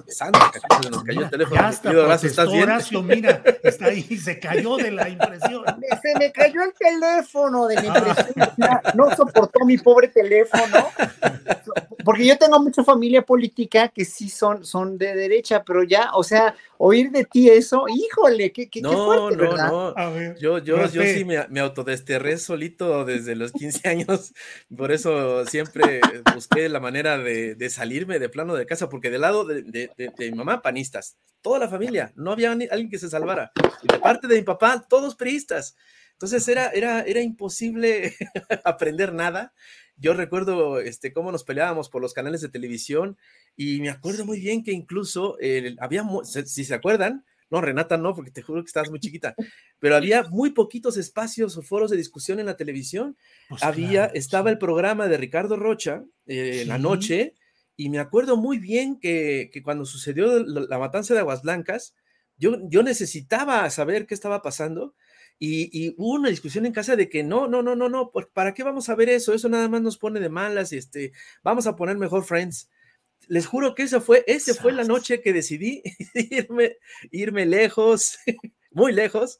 Sandra, se nos cayó el teléfono. Ya está, Horacio, ¿estás bien? Horacio, mira, está ahí, se cayó de la impresión. Se me cayó el teléfono de mi impresión. No soportó mi pobre teléfono. Porque yo tengo mucha familia política que sí son, son de derecha, pero ya, o sea, oír de ti eso, híjole, qué, qué, no, fuerte, no, ¿verdad? No, yo, yo, yo sí me, me, autodesterré solito desde los 15 años, por eso siempre busqué la manera de, de salirme de plano de casa, porque del lado de, de, de, mi mamá, panistas, toda la familia, no había alguien que se salvara, y de parte de mi papá, todos priistas. Entonces era, era, era imposible aprender nada. Yo recuerdo este, cómo nos peleábamos por los canales de televisión y me acuerdo muy bien que incluso eh, había, si se acuerdan, no, Renata no, porque te juro que estabas muy chiquita, pero había muy poquitos espacios o foros de discusión en la televisión. Pues había, estaba el programa de Ricardo Rocha eh, en la noche y me acuerdo muy bien que, que cuando sucedió la, la, matanza de Aguas Blancas, yo, yo necesitaba saber qué estaba pasando y, hubo una discusión en casa de que no, no, no, no, no, ¿para qué vamos a ver eso? Eso nada más nos pone de malas y este, vamos a poner mejor Friends. Les juro que esa fue, esa fue la noche que decidí irme, irme lejos, muy lejos,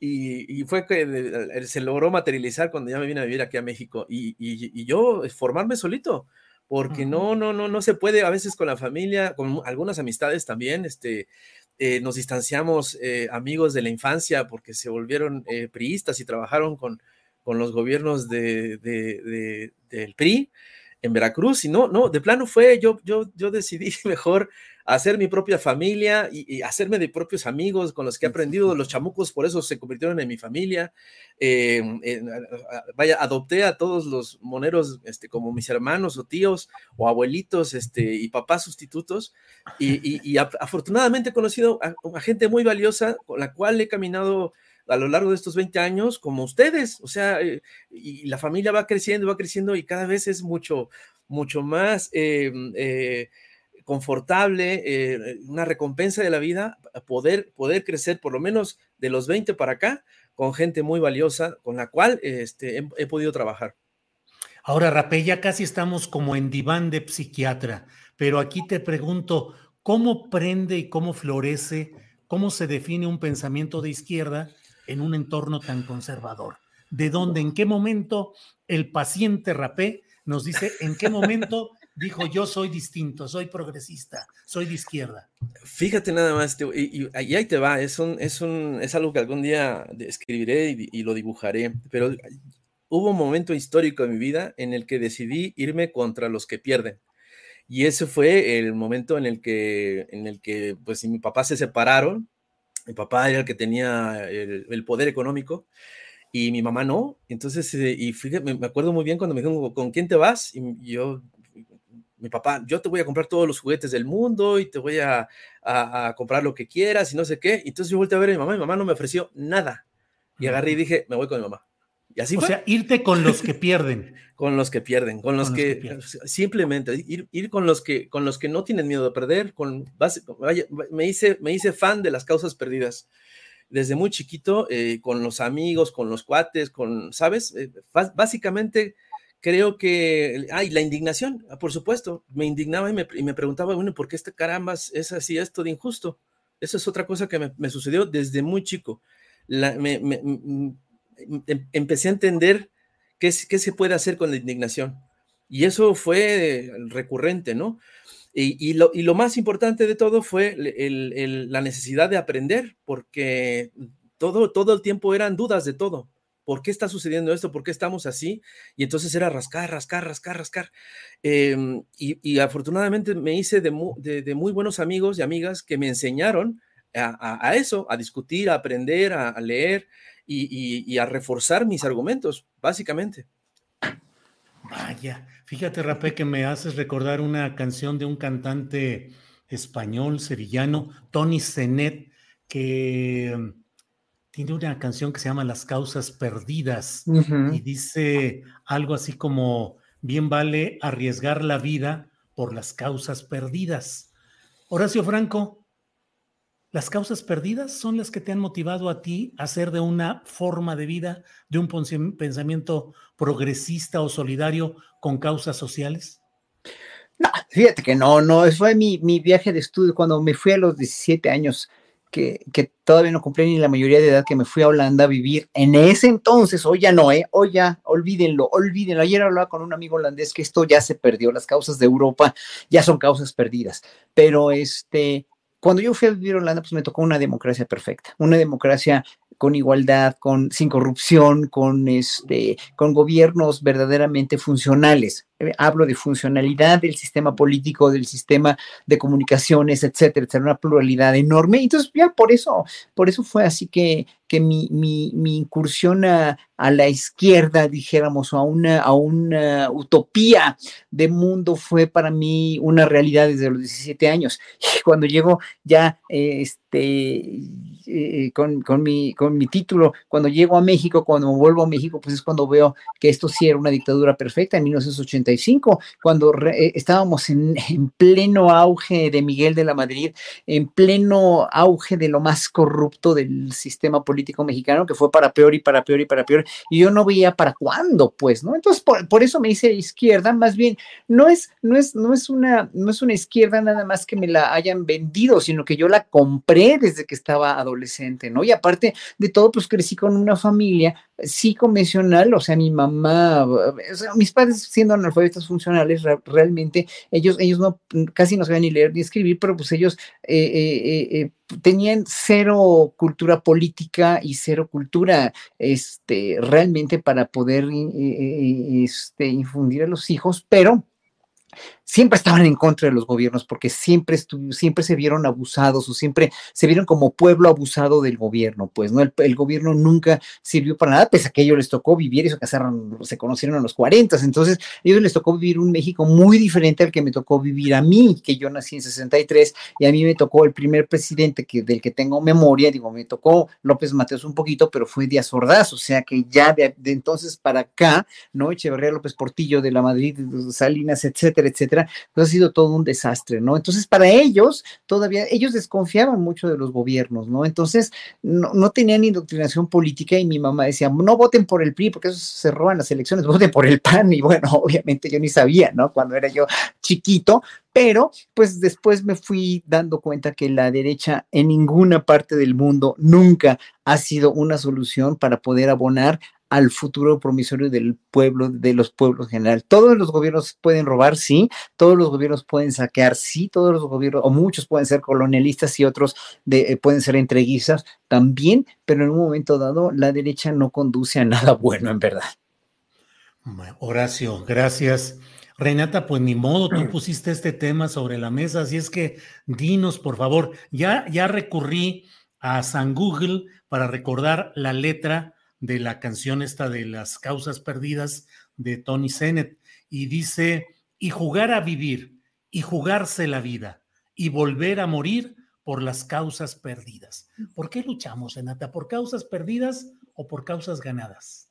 y, fue que se logró materializar cuando ya me vine a vivir aquí a México y, y yo formarme solito, porque no, no, no, no se puede a veces con la familia, con algunas amistades también, este, eh, nos distanciamos eh, amigos de la infancia porque se volvieron eh, priistas y trabajaron con, con los gobiernos de, del PRI en Veracruz. Y no, no, de plano fue, yo, yo, yo decidí mejor hacer mi propia familia y, hacerme de propios amigos con los que he aprendido. Los chamucos por eso se convirtieron en mi familia. Eh, vaya, adopté a todos los moneros este, como mis hermanos o tíos o abuelitos este, y papás sustitutos. Y, afortunadamente he conocido a, gente muy valiosa con la cual he caminado a lo largo de estos 20 años como ustedes, o sea, eh, y la familia va creciendo, va creciendo y cada vez es mucho, mucho más eh, confortable, eh, una recompensa de la vida, poder, poder crecer por lo menos de los 20 para acá con gente muy valiosa con la cual este, he, podido trabajar. Ahora, Rapé, ya casi estamos como en diván de psiquiatra, pero aquí te pregunto, ¿cómo prende y cómo florece, cómo se define un pensamiento de izquierda en un entorno tan conservador? ¿De dónde, en qué momento el paciente rapé nos dice en qué momento dijo yo soy distinto, soy progresista, soy de izquierda. Fíjate nada más, y, ahí te va, es, un, es, un, es algo que algún día escribiré y, lo dibujaré, pero hubo un momento histórico en mi vida en el que decidí irme contra los que pierden. Y ese fue el momento en el que, en el que pues, mi papá se separaron, mi papá era el que tenía el, poder económico, y mi mamá no. Entonces, eh, y fíjate, me acuerdo muy bien cuando me dijeron, ¿con quién te vas? Y yo mi papá, yo te voy a comprar todos los juguetes del mundo y te voy a, comprar lo que quieras y no sé qué. Entonces yo volteé a ver a mi mamá y mi mamá no me ofreció nada. Y agarré y dije, me voy con mi mamá. Y así o sea, irte con los que pierden. con los que pierden, con los, que, simplemente ir, ir, con los que con los que no tienen miedo de perder, con vaya, me hice me hice fan de las causas perdidas. Desde muy chiquito, eh, con los amigos, con los cuates, con, ¿sabes? Eh, básicamente creo que, ay, la indignación, por supuesto, me indignaba y me, preguntaba, bueno, ¿por qué este caramba es así esto de injusto? Esa es otra cosa que me, sucedió desde muy chico. me, em, empecé a entender qué, qué, se puede hacer con la indignación. Y eso fue recurrente, ¿no? Y, lo, y lo, más importante de todo fue la necesidad de aprender, porque todo, todo el tiempo eran dudas de todo. ¿Por qué está sucediendo esto? ¿Por qué estamos así? Y entonces era rascar, rascar, rascar, rascar. Em, y, afortunadamente me hice de, muy buenos amigos y amigas que me enseñaron a, eso, a discutir, a aprender, a, leer y, a reforzar mis argumentos, básicamente. Vaya, fíjate, Rapé, que me haces recordar una canción de un cantante español, sevillano, Tony Zenet, que tiene una canción que se llama Las causas perdidas y dice algo así como, bien vale arriesgar la vida por las causas perdidas. Horacio Franco, ¿las causas perdidas son las que te han motivado a ti a hacer de una forma de vida, de un pensamiento progresista o solidario con causas sociales? No, fíjate que no, no, fue mi, mi viaje de estudio cuando me fui a los 17 años que, todavía no cumplí ni la mayoría de edad que me fui a Holanda a vivir en ese entonces, hoy ya no, ¿eh? Hoy ya, olvídenlo, olvídenlo. Ayer hablaba con un amigo holandés que esto ya se perdió, las causas de Europa ya son causas perdidas, pero este, cuando yo fui a vivir a Holanda, pues me tocó una democracia perfecta, una democracia con igualdad, con, sin corrupción, con, este, con gobiernos verdaderamente funcionales. Eh, hablo de funcionalidad del sistema político, del sistema de comunicaciones, etcétera, etcétera, una pluralidad enorme. Entonces, ya por eso, por eso fue así que, que mi, mi, incursión a, a, la izquierda, dijéramos, a una, a una utopía de mundo fue para mí una realidad desde los 17 años. Y cuando llego ya, este, eh, con, mi, con mi título, cuando llego a México, cuando vuelvo a México, pues es cuando veo que esto sí era una dictadura perfecta en 1980 cuando eh, estábamos en, pleno auge de Miguel de la Madrid, en pleno auge de lo más corrupto del sistema político mexicano, que fue para peor y para peor y para peor, y yo no veía para cuándo, pues, ¿no? Entonces, por, eso me hice izquierda, más bien, no es, no, es, no, es una, no es una izquierda nada más que me la hayan vendido, sino que yo la compré desde que estaba adolescente, ¿no? Y aparte de todo, pues crecí con una familia sí convencional, o sea, mi mamá, mis padres siendo analfabetas funcionales, realmente ellos, ellos no, casi no sabían ni leer ni escribir, pero pues ellos eh, eh, eh, tenían cero cultura política y cero cultura, este, realmente para poder este, infundir a los hijos, pero siempre estaban en contra de los gobiernos porque siempre, siempre se vieron abusados o siempre se vieron como pueblo abusado del gobierno, pues, ¿no? El, gobierno nunca sirvió para nada, pese a que ellos les tocó vivir, eso casaron, se conocieron a los 40, entonces a ellos les tocó vivir un México muy diferente al que me tocó vivir a mí, que yo nací en 63 y a mí me tocó el primer presidente que, del que tengo memoria, digo, me tocó López Mateos un poquito, pero fue Díaz Ordaz, o sea que ya de, de entonces para acá, ¿no? Echeverría López Portillo de la Madrid, Salinas, etcétera, etcétera, pues ha sido todo un desastre, ¿no? Entonces, para ellos, todavía, ellos desconfiaban mucho de los gobiernos, ¿no? Entonces, no, no tenían indoctrinación política y mi mamá decía, no voten por el PRI porque eso se roban las elecciones, voten por el PAN y bueno, obviamente yo ni sabía, ¿no? Cuando era yo chiquito, pero pues después me fui dando cuenta que la derecha en ninguna parte del mundo nunca ha sido una solución para poder abonar al futuro promisorio del pueblo, de los pueblos en general. Todos los gobiernos pueden robar, sí, todos los gobiernos pueden saquear, sí, todos los gobiernos, o muchos pueden ser colonialistas y otros de, eh, pueden ser entreguistas también, pero en un momento dado la derecha no conduce a nada bueno, en verdad. Horacio, gracias. Renata, pues ni modo, tú pusiste este tema sobre la mesa, así es que dinos, por favor, ya, ya recurrí a San Google para recordar la letra de la canción esta de las causas perdidas de Tony Sennett y dice, y jugar a vivir, y jugarse la vida, y volver a morir por las causas perdidas. ¿Por qué luchamos, Renata? ¿Por causas perdidas o por causas ganadas?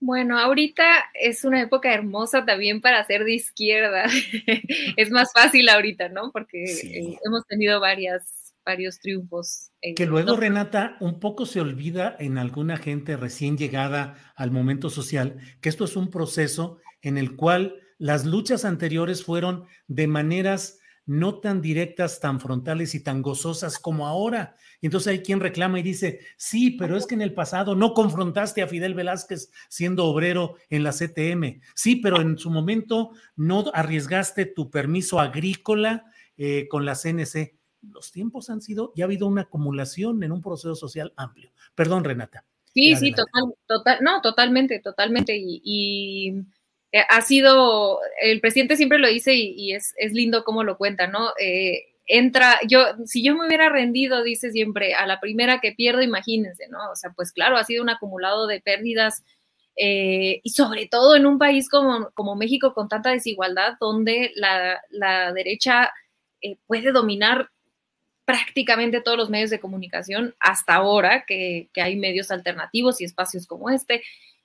Bueno, ahorita es una época hermosa también para ser de izquierda. es más fácil ahorita, ¿no? Porque eh, hemos tenido varias, varios triunfos. que luego, Renata, un poco se olvida en alguna gente recién llegada al momento social que esto es un proceso en el cual las luchas anteriores fueron de maneras no tan directas, tan frontales y tan gozosas como ahora. Y entonces hay quien reclama y dice, sí, pero es que en el pasado no confrontaste a Fidel Velázquez siendo obrero en la CTM. Sí, pero en su momento no arriesgaste tu permiso agrícola eh, con la CNC. Los tiempos han sido, ya ha habido una acumulación en un proceso social amplio. Perdón, Renata. Sí, sí, total, total, no, totalmente, totalmente. y eh, ha sido, el presidente siempre lo dice y, es, lindo cómo lo cuenta, ¿no? Eh, entra, yo, si yo me hubiera rendido, dice siempre, a la primera que pierdo, imagínense, ¿no? O sea, pues claro, ha sido un acumulado de pérdidas eh, y sobre todo en un país como, como México con tanta desigualdad, donde la, derecha puede dominar prácticamente todos los medios de comunicación hasta ahora, que, que hay medios alternativos y espacios como este.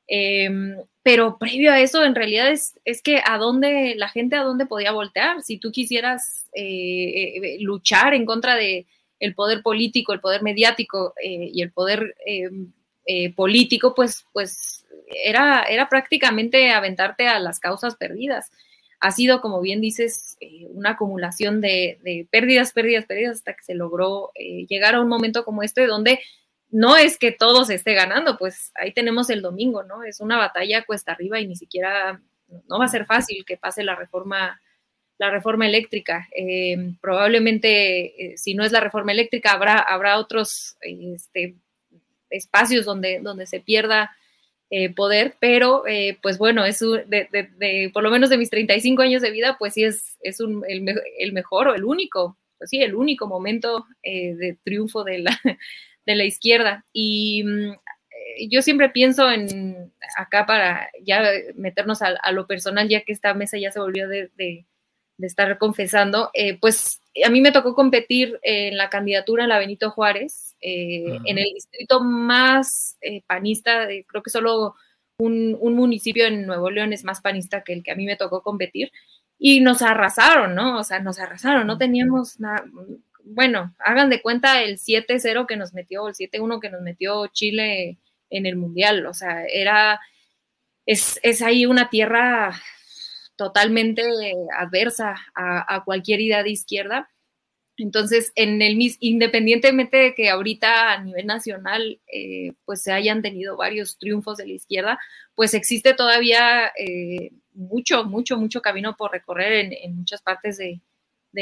Em, pero previo a eso, en realidad es, es, que a dónde, la gente a dónde podía voltear. Si tú quisieras eh, eh, luchar en contra de el poder político, el poder mediático eh, y el poder em, político, pues, pues era, era prácticamente aventarte a las causas perdidas. Ha sido, como bien dices, una acumulación de, de, pérdidas, pérdidas, pérdidas, hasta que se logró llegar a un momento como este donde no es que todo se esté ganando, pues ahí tenemos el domingo, ¿no? Es una batalla cuesta arriba y ni siquiera, no va a ser fácil que pase la reforma, la reforma eléctrica. Eh, probablemente, eh, si no es la reforma eléctrica, habrá, habrá otros este, espacios donde, donde se pierda eh, poder, pero pues bueno, es de, por lo menos de mis 35 años de vida, pues sí es, es un, el, mejor o el único, pues sí, el único momento de triunfo de la de la izquierda. Y mm, eh, yo siempre pienso en acá para ya meternos a, lo personal, ya que esta mesa ya se volvió de, estar confesando, eh, pues a mí me tocó competir en la candidatura en la Benito Juárez, eh, en el distrito más panista, creo que solo un, un, municipio en Nuevo León es más panista que el que a mí me tocó competir, y nos arrasaron, ¿no? O sea, nos arrasaron, no teníamos nada, bueno, hagan de cuenta el 7-0 que nos metió, el 7-1 que nos metió Chile en el Mundial. O sea, era, es, ahí una tierra totalmente adversa a, cualquier idea de izquierda. Entonces, en el independientemente de que ahorita a nivel nacional eh, pues se hayan tenido varios triunfos de la izquierda, pues existe todavía eh, mucho, mucho, mucho camino por recorrer en muchas partes de,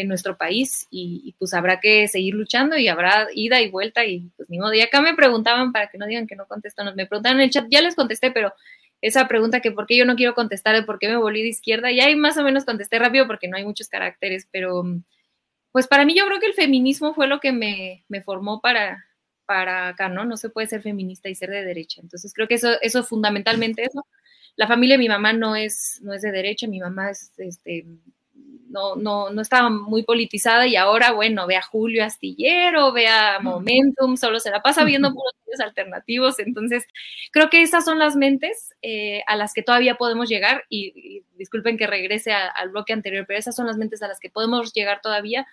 nuestro país y, pues habrá que seguir luchando y habrá ida y vuelta y pues ni modo. Y acá me preguntaban, para que no digan que no contestamos, me preguntaron en el chat, ya les contesté, pero esa pregunta que por qué yo no quiero contestar, de por qué me volví de izquierda, ya ahí más o menos contesté rápido porque no hay muchos caracteres, pero pues para mí yo creo que el feminismo fue lo que me, me formó para, para acá, ¿no? No se puede ser feminista y ser de derecha. Entonces creo que eso, eso fundamentalmente eso. La familia de mi mamá no es, no es de derecha, mi mamá es este, no, no, no estaba muy politizada y ahora, bueno, ve a Julio Astillero, ve a Momentum, solo se la pasa viendo por medios alternativos. Entonces, creo que esas son las mentes eh, a las que todavía podemos llegar y, disculpen que regrese al bloque anterior, pero esas son las mentes a las que podemos llegar todavía.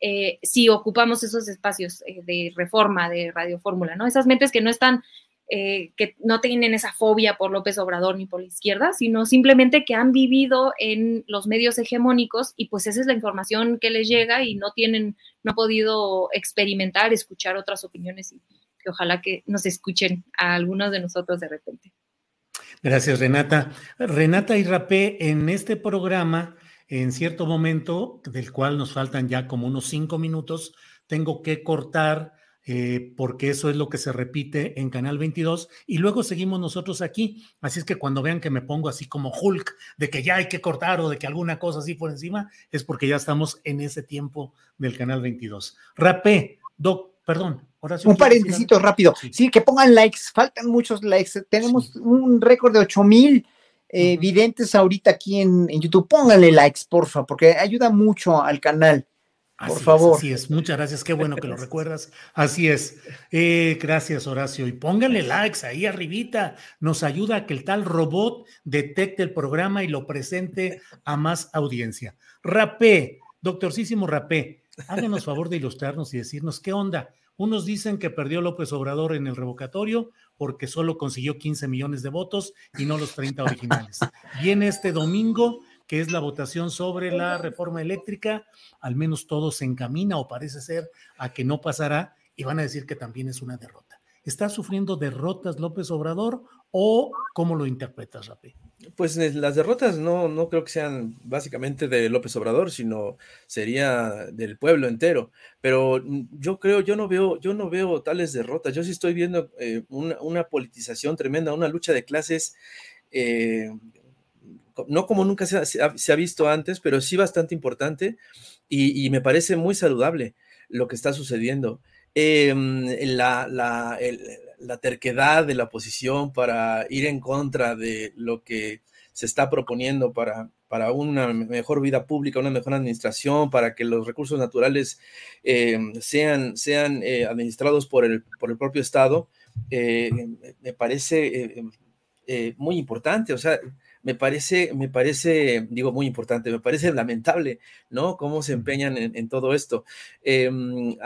Eh, si ocupamos esos espacios eh, de reforma de Radio Fórmula, ¿no? Esas mentes que no están eh, que no tienen esa fobia por López Obrador ni por la izquierda, sino simplemente que han vivido en los medios hegemónicos y pues esa es la información que les llega y no tienen, no han podido experimentar, escuchar otras opiniones y que ojalá que nos escuchen a algunos de nosotros de repente. Gracias, Renata. Renata y Rapé, en este programa, en cierto momento, del cual nos faltan ya como unos cinco minutos, tengo que cortar eh, porque eso es lo que se repite en Canal 22 y luego seguimos nosotros aquí. Así es que cuando vean que me pongo así como Hulk, de que ya hay que cortar o de que alguna cosa así por encima, es porque ya estamos en ese tiempo del Canal 22. Rapé, Doc, perdón. Un paréntesis rápido. Sí. que pongan likes, faltan muchos likes. Tenemos un récord de 8 mil eh, videntes ahorita aquí en, en, YouTube. Pónganle likes, porfa, porque ayuda mucho al canal. Por favor. así es, muchas gracias, qué bueno que lo recuerdas. Así es. Eh, gracias, Horacio. Y pónganle likes ahí arribita. Nos ayuda a que el tal robot detecte el programa y lo presente a más audiencia. Rapé, doctorcísimo Rapé, háganos favor de ilustrarnos y decirnos qué onda. Unos dicen que perdió López Obrador en el revocatorio porque solo consiguió 15 millones de votos y no los 30 originales. Viene este domingo que es la votación sobre la reforma eléctrica, al menos todo se encamina o parece ser a que no pasará y van a decir que también es una derrota. ¿Está sufriendo derrotas López Obrador o cómo lo interpretas, Rapé? Pues eh, las derrotas no, no creo que sean básicamente de López Obrador, sino sería del pueblo entero. Pero mm, yo creo, yo no veo, yo no veo tales derrotas. Yo sí estoy viendo eh, una, politización tremenda, una lucha de clases eh, no como nunca se ha, visto antes, pero sí bastante importante y, me parece muy saludable lo que está sucediendo. Em, la, terquedad de la oposición para ir en contra de lo que se está proponiendo para, para una mejor vida pública, una mejor administración, para que los recursos naturales em, sean, sean eh, administrados por el, por el propio Estado, eh, me parece eh, muy importante. O sea, me parece, me parece, digo, muy importante, me parece lamentable, ¿no? Cómo se empeñan en, todo esto. Em,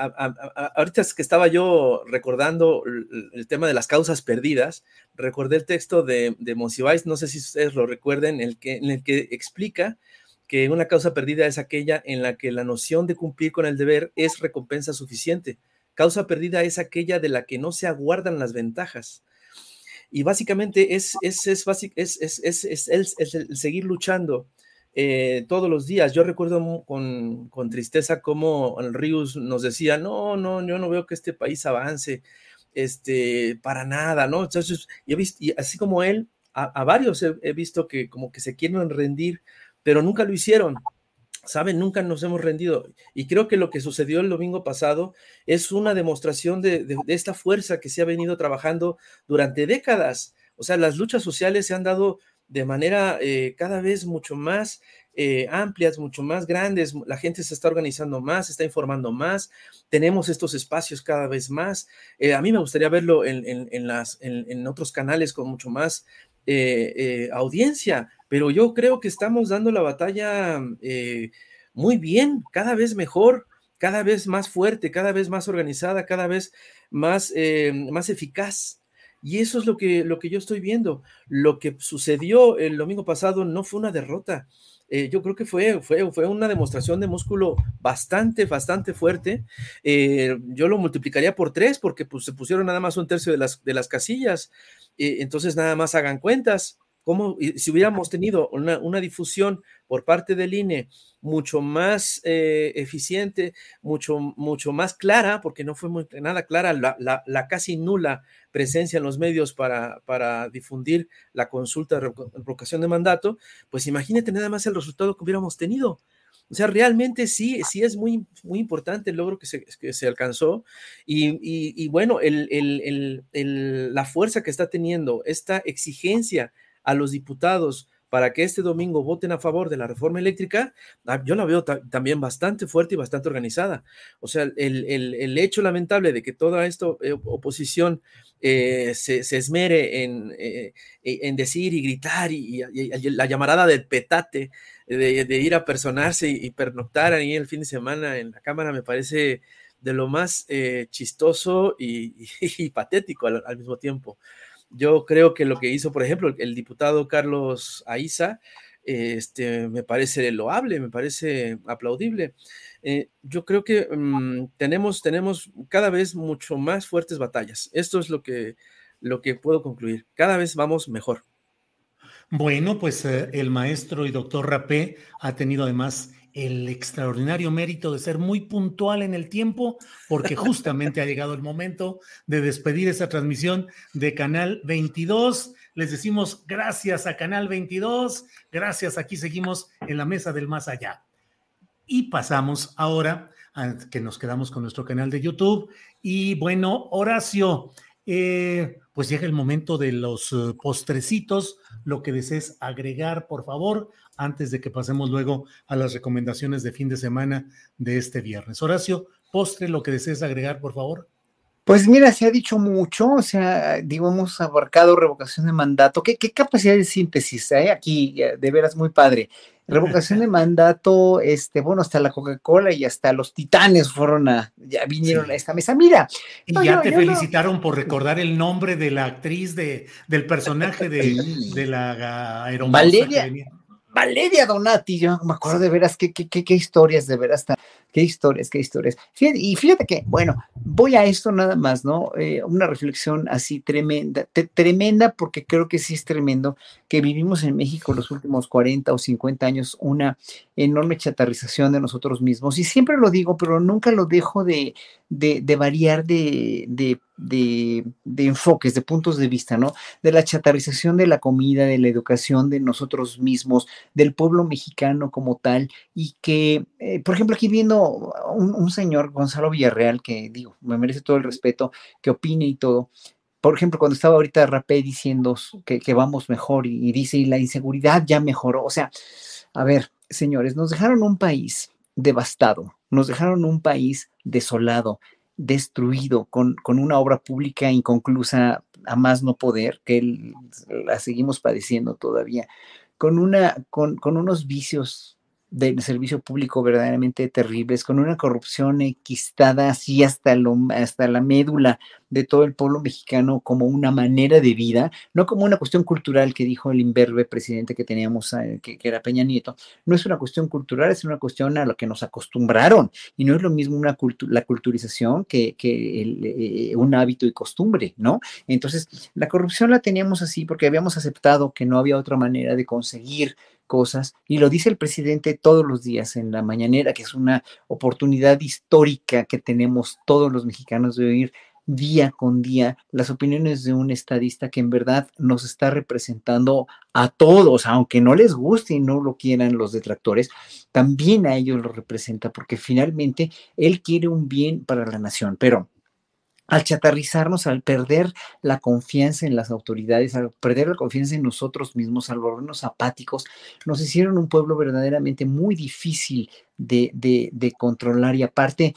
ahorita es que estaba yo recordando el, tema de las causas perdidas, recordé el texto de, de Monsiváis, no sé si ustedes lo recuerden, el que, en el que explica que una causa perdida es aquella en la que la noción de cumplir con el deber es recompensa suficiente. Causa perdida es aquella de la que no se aguardan las ventajas. Y básicamente es, es, es, es, es el, seguir luchando eh, todos los días. Yo recuerdo con, con tristeza cómo el Rius nos decía, no, no, yo no veo que este país avance, este, para nada, ¿no? Entonces, y, he visto, así como él, a, varios he, visto que como que se quieren rendir, pero nunca lo hicieron. Saben, nunca nos hemos rendido. Y creo que lo que sucedió el domingo pasado es una demostración de, esta fuerza que se ha venido trabajando durante décadas. O sea, las luchas sociales se han dado de manera eh, cada vez mucho más eh, amplias, mucho más grandes. La gente se está organizando más, se está informando más. Tenemos estos espacios cada vez más. Eh, a mí me gustaría verlo en, las, en, otros canales con mucho más audiencia pero yo creo que estamos dando la batalla eh, muy bien, cada vez mejor, cada vez más fuerte, cada vez más organizada, cada vez más, eh, más eficaz. Y eso es lo que, lo que yo estoy viendo. Lo que sucedió el domingo pasado no fue una derrota. Eh, yo creo que fue, fue, fue una demostración de músculo bastante, bastante fuerte. yo lo multiplicaría por tres porque pues, se pusieron nada más un tercio de las, de las casillas. entonces, nada más hagan cuentas si hubiéramos tenido una, difusión por parte del INE mucho más eh, eficiente, mucho, mucho más clara, porque no fue nada clara la, casi nula presencia en los medios para, para difundir la consulta de revocación de mandato, pues imagínate nada más el resultado que hubiéramos tenido. O sea, realmente sí, sí es muy, muy importante el logro que se, que se alcanzó y, bueno, el, la fuerza que está teniendo, esta exigencia a los diputados para que este domingo voten a favor de la reforma eléctrica, ah, yo la veo también bastante fuerte y bastante organizada. O sea, el, hecho lamentable de que toda esta eh, oposición eh, se, esmere en, eh, en, decir y gritar y, la llamarada del petate, de, ir a personarse y, pernoctar ahí el fin de semana en la Cámara, me parece de lo más chistoso y, patético al mismo tiempo. Yo creo que lo que hizo, por ejemplo, el diputado Carlos Aiza, este, me parece loable, me parece aplaudible. Eh, yo creo que mm, tenemos, tenemos cada vez mucho más fuertes batallas. Esto es lo que, lo que puedo concluir. Cada vez vamos mejor. Bueno, pues eh, el maestro y doctor Rapé ha tenido además el extraordinario mérito de ser muy puntual en el tiempo, porque justamente ha llegado el momento de despedir esa transmisión de Canal 22. Les decimos gracias a Canal 22, gracias, aquí seguimos en la mesa del más allá. Y pasamos ahora a que nos quedamos con nuestro canal de YouTube. Y bueno, Horacio, eh, pues llega el momento de los eh, postrecitos, lo que desees agregar, por favor, antes de que pasemos luego a las recomendaciones de fin de semana de este viernes. Horacio, postre, lo que desees agregar, por favor. Pues mira, se ha dicho mucho, o sea, digo, hemos abarcado revocación de mandato. ¿Qué, capacidad de síntesis? Eh? Aquí, de veras, muy padre. Revocación de mandato, este, bueno, hasta la Coca-Cola y hasta los titanes fueron a, ya vinieron a esta mesa. Mira. Y ya te felicitaron por recordar el nombre de la actriz de, del personaje de, de la aeromoza Valeria, Valeria Donati, yo me acuerdo de veras qué, qué, qué, historias de veras tan, qué historias, qué historias. y fíjate que, bueno, voy a esto nada más, ¿no? Eh, una reflexión así tremenda, tremenda porque creo que sí es tremendo que vivimos en México los últimos 40 o 50 años una enorme chatarrización de nosotros mismos. Y siempre lo digo, pero nunca lo dejo de, de, variar de, de, de, enfoques, de puntos de vista, ¿no? De la chatarrización de la comida, de la educación de nosotros mismos, del pueblo mexicano como tal, y que, eh, por ejemplo, aquí viendo un, señor, Gonzalo Villarreal, que digo, me merece todo el respeto, que opine y todo, por ejemplo, cuando estaba ahorita Rapé diciendo que, vamos mejor y, y, dice, y la inseguridad ya mejoró. O sea, a ver, señores, nos dejaron un país devastado, nos dejaron un país desolado, destruido, con, con una obra pública inconclusa a más no poder, que la seguimos padeciendo todavía, con, una, con, con unos vicios del servicio público verdaderamente terribles, con una corrupción equistada así hasta, lo, hasta la médula de todo el pueblo mexicano como una manera de vida, no como una cuestión cultural que dijo el imberbe presidente que teníamos, eh, que, que, era Peña Nieto, no es una cuestión cultural, es una cuestión a lo que nos acostumbraron y no es lo mismo una la culturización que, que eh, un hábito y costumbre, ¿no? Entonces, la corrupción la teníamos así porque habíamos aceptado que no había otra manera de conseguir cosas, y lo dice el presidente todos los días en la mañanera, que es una oportunidad histórica que tenemos todos los mexicanos de oír día con día las opiniones de un estadista que en verdad nos está representando a todos, aunque no les guste y no lo quieran los detractores, también a ellos lo representa porque finalmente él quiere un bien para la nación, pero al chatarrizarnos, al perder la confianza en las autoridades, al perder la confianza en nosotros mismos, al volvernos apáticos, nos hicieron un pueblo verdaderamente muy difícil de, de, controlar. Y aparte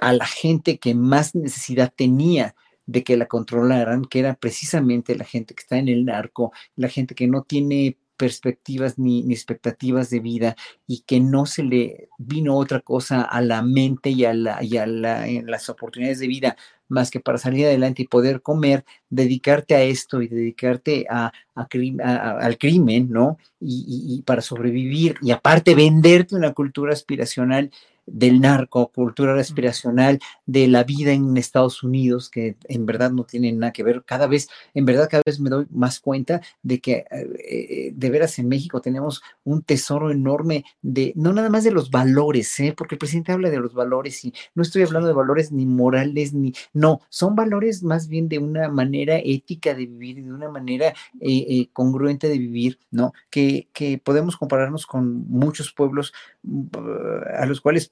a la gente que más necesidad tenía de que la controlaran, que era precisamente la gente que está en el narco, la gente que no tiene perspectivas ni, expectativas de vida y que no se le vino otra cosa a la mente y a, la, y a la, en las oportunidades de vida más que para salir adelante y poder comer, dedicarte a esto y dedicarte a, al crimen, ¿no? Y, y, para sobrevivir y aparte venderte una cultura aspiracional del narco, cultura aspiracional de la vida en Estados Unidos, que en verdad no tienen nada que ver. Cada vez, en verdad, cada vez me doy más cuenta de que eh, eh, de veras en México tenemos un tesoro enorme de, no nada más de los valores, ¿eh? porque el presidente habla de los valores y no estoy hablando de valores ni morales, ni, no, son valores más bien de una manera ética de vivir, de una manera eh, congruente de vivir, ¿no? Que, que podemos compararnos con muchos pueblos mm, a los cuales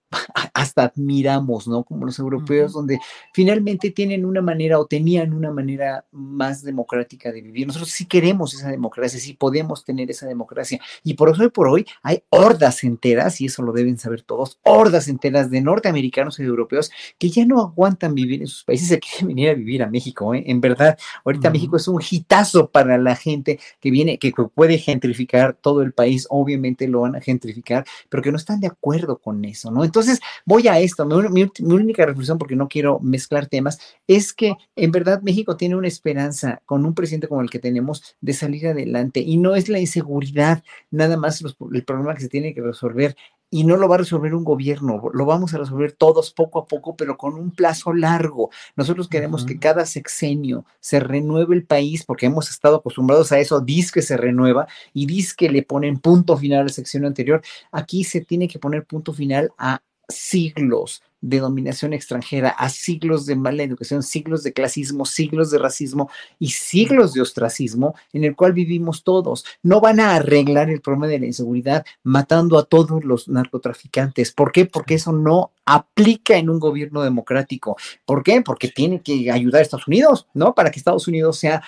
hasta admiramos, ¿no? Como los europeos, donde finalmente tienen una manera o tenían una manera más democrática de vivir. Nosotros sí queremos esa democracia, sí podemos tener esa democracia. Y por eso hoy por hoy hay hordas enteras, y eso lo deben saber todos, hordas enteras de norteamericanos y de europeos que ya no aguantan vivir en sus países, se quieren venir a vivir a México, ¿eh? En verdad, ahorita México es un hitazo para la gente que viene, que puede gentrificar todo el país, obviamente lo van a gentrificar, pero que no están de acuerdo con eso, ¿no? Entonces, voy a esto, mi, única reflexión, porque no quiero mezclar temas, es que en verdad México tiene una esperanza con un presidente como el que tenemos de salir adelante y no es la inseguridad, nada más el problema que se tiene que resolver y no lo va a resolver un gobierno, lo vamos a resolver todos poco a poco, pero con un plazo largo. Nosotros queremos que cada sexenio se renueve el país porque hemos estado acostumbrados a eso, dice que se renueva y dice que le ponen punto final al sexenio anterior. Aquí se tiene que poner punto final a siglos de dominación extranjera, a siglos de mala educación, siglos de clasismo, siglos de racismo y siglos de ostracismo en el cual vivimos todos. No van a arreglar el problema de la inseguridad matando a todos los narcotraficantes. ¿Por qué? Porque eso no aplica en un gobierno democrático. ¿Por qué? Porque tiene que ayudar a Estados Unidos, ¿no? Para que Estados Unidos sea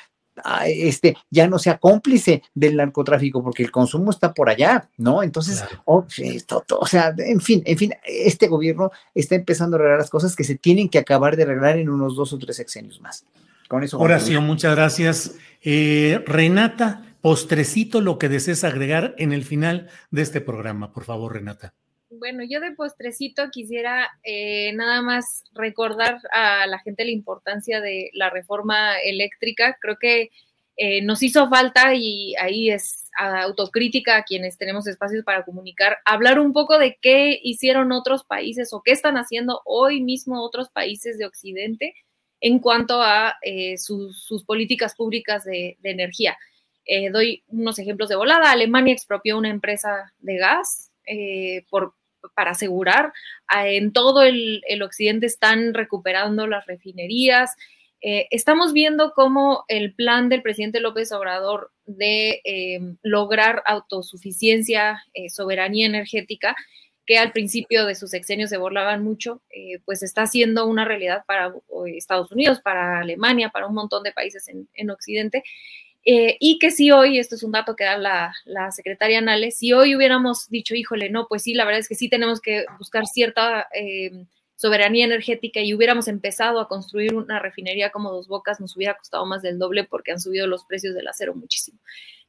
este, ya no sea cómplice del narcotráfico, porque el consumo está por allá, ¿no? Entonces, oh, o sea, en fin, en fin, este gobierno está empezando a arreglar las cosas que se tienen que acabar de arreglar en unos dos o tres sexenios más. Con eso. Horacio, muchas gracias. Eh, Renata, postrecito lo que desees agregar en el final de este programa, por favor, Renata. Bueno, yo de postrecito quisiera eh, nada más recordar a la gente la importancia de la reforma eléctrica. Creo que eh, nos hizo falta y ahí es autocrítica a quienes tenemos espacios para comunicar, hablar un poco de qué hicieron otros países o qué están haciendo hoy mismo otros países de Occidente en cuanto a eh, sus, políticas públicas de, energía. doy unos ejemplos de volada. Alemania expropió una empresa de gas por para asegurar. Ah, en todo el, occidente están recuperando las refinerías. Eh, estamos viendo cómo el plan del presidente López Obrador de eh, lograr autosuficiencia, eh, soberanía energética, que al principio de sus sexenios se burlaban mucho, pues está siendo una realidad para Estados Unidos, para Alemania, para un montón de países en, en Occidente. Eh, y que si hoy, esto es un dato que da la, secretaria Nales, si hoy hubiéramos dicho, híjole, no, pues sí, la verdad es que sí tenemos que buscar cierta eh, soberanía energética y hubiéramos empezado a construir una refinería como Dos Bocas, nos hubiera costado más del doble porque han subido los precios del acero muchísimo.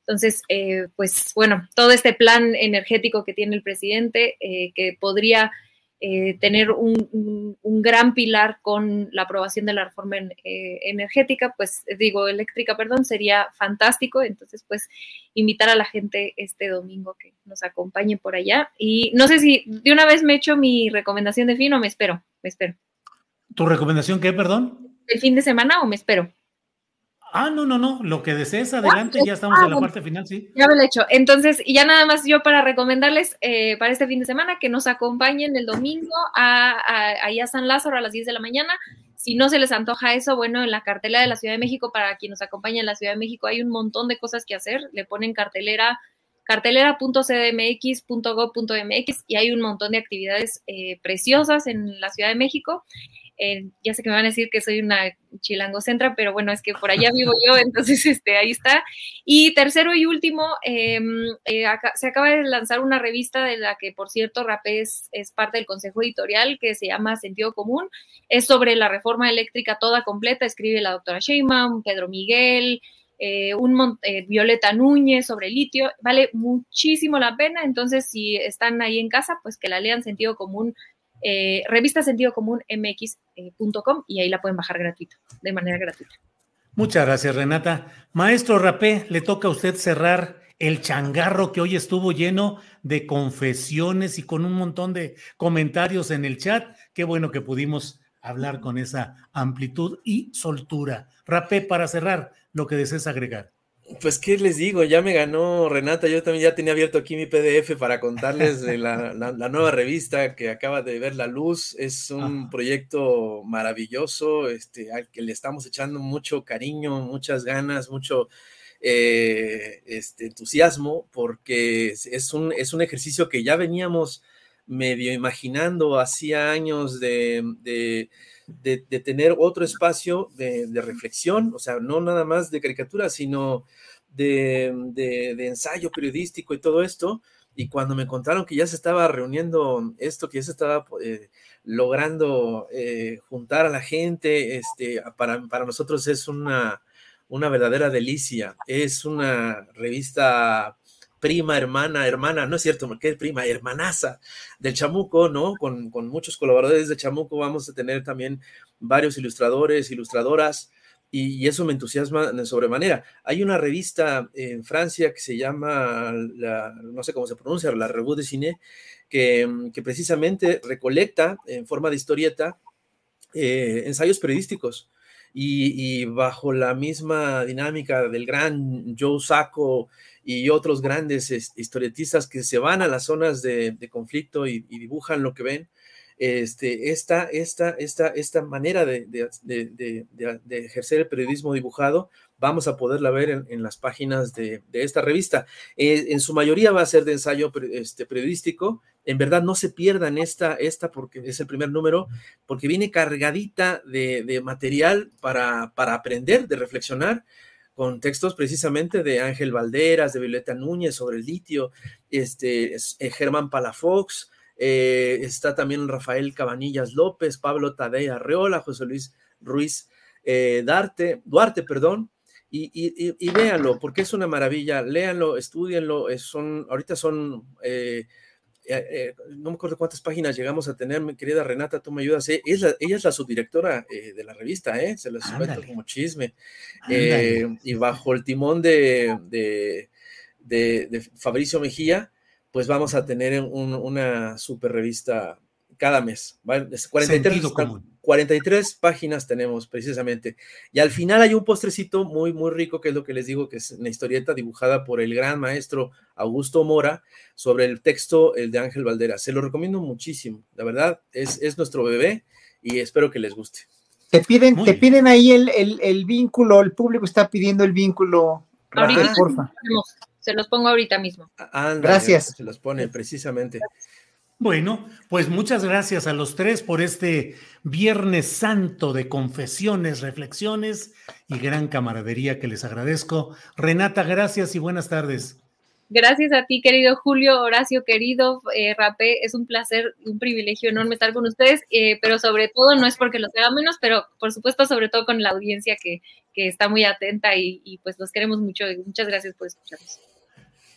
Entonces, eh, pues bueno, todo este plan energético que tiene el presidente, que podría eh, tener un, gran pilar con la aprobación de la reforma eh, energética, pues digo, eléctrica, perdón, sería fantástico. Entonces, pues invitar a la gente este domingo que nos acompañe por allá. Y no sé si de una vez me echo mi recomendación de fin o me espero, me espero. ¿Tu recomendación qué, perdón? ¿El fin de semana o me espero? Ah, no, no, no, lo que desees, adelante, ya estamos en la parte final, sí. Ya me lo he hecho. Entonces, y ya nada más yo para recomendarles eh, para este fin de semana que nos acompañen el domingo a, ahí a San Lázaro a las 10 de la mañana. Si no se les antoja eso, bueno, en la cartelera de la Ciudad de México, para quien nos acompaña en la Ciudad de México, hay un montón de cosas que hacer. Le ponen cartelera cartelera.cdmx.gov.mx y hay un montón de actividades eh, preciosas en la Ciudad de México. Eh, ya sé que me van a decir que soy una chilangocentra, pero bueno, es que por allá vivo yo, entonces este, ahí está. Y tercero y último, em, eh, se acaba de lanzar una revista de la que, por cierto, Rapé es, parte del consejo editorial que se llama Sentido Común. Es sobre la reforma eléctrica toda completa, escribe la doctora Sheinbaum, Pedro Miguel, eh, un Violeta Núñez sobre litio, vale muchísimo la pena, entonces si están ahí en casa, pues que la lean Sentido Común eh, revista sentido común mx.com y ahí la pueden bajar gratuito, de manera gratuita. Muchas gracias, Renata. Maestro Rapé, le toca a usted cerrar el changarro que hoy estuvo lleno de confesiones y con un montón de comentarios en el chat. Qué bueno que pudimos hablar con esa amplitud y soltura. Rapé, para cerrar, lo que desees agregar. Pues, ¿qué les digo? Ya me ganó Renata. Yo también ya tenía abierto aquí mi PDF para contarles de la, nueva revista que acaba de ver la luz. Es un proyecto maravilloso, este, al que le estamos echando mucho cariño, muchas ganas, mucho eh, este, entusiasmo, porque es un, es un ejercicio que ya veníamos medio imaginando hacía años de, de, de, tener otro espacio de, reflexión, o sea, no nada más de caricatura, sino de, ensayo periodístico y todo esto. Y cuando me contaron que ya se estaba reuniendo esto, que ya se estaba eh, logrando eh, juntar a la gente, este, para, para nosotros es una, una verdadera delicia. Es una revista prima, hermana, hermana, no es cierto, porque es prima, hermanaza del Chamuco, ¿no? Con, muchos colaboradores de Chamuco vamos a tener también varios ilustradores, ilustradoras, y, eso me entusiasma de sobremanera. Hay una revista en Francia que se llama, no sé cómo se pronuncia, la Revue de Cine, que, precisamente recolecta en forma de historieta eh, ensayos periodísticos. Y, y, bajo la misma dinámica del gran Joe Sacco y otros grandes historietistas que se van a las zonas de, conflicto y, dibujan lo que ven, este, esta, esta, esta, esta manera de, ejercer el periodismo dibujado, vamos a poderla ver en, las páginas de, esta revista. Eh, en su mayoría va a ser de ensayo este, periodístico. En verdad, no se pierdan esta, esta porque es el primer número, porque viene cargadita de, material para, para aprender, de reflexionar con textos precisamente de Ángel Valderas, de Violeta Núñez sobre el litio, este, eh, Germán Palafox, eh, está también Rafael Cabanillas López, Pablo Tadea Arreola, José Luis Ruiz eh, Darte, Duarte, perdón, y, y, véanlo, porque es una maravilla, léanlo, estudienlo, son, ahorita son eh, no me acuerdo cuántas páginas llegamos a tener, mi querida Renata, tú me ayudas. Eh, ella es la subdirectora de la revista, se los cuento como chisme. y bajo el timón de, de, Fabricio Mejía, pues vamos a tener una super revista cada mes. 43, 43 páginas tenemos precisamente. Y al final hay un postrecito muy, muy rico, que es lo que les digo, que es una historieta dibujada por el gran maestro Augusto Mora sobre el texto el de Ángel Valdera. Se lo recomiendo muchísimo. La verdad, es, es nuestro bebé y espero que les guste. Te piden, te piden ahí el, el, vínculo, el público está pidiendo el vínculo. Ahorita, porfa. Se los pongo ahorita mismo. Gracias. Se los pone precisamente. Bueno, pues muchas gracias a los tres por este Viernes Santo de confesiones, reflexiones y gran camaradería que les agradezco. Renata, gracias y buenas tardes. Gracias a ti, querido Julio, Horacio, querido eh, Rapé. Es un placer, un privilegio enorme estar con ustedes, eh, pero sobre todo, no es porque los haga menos, pero por supuesto, sobre todo con la audiencia que, que está muy atenta y, y pues los queremos mucho. Muchas gracias por escucharnos.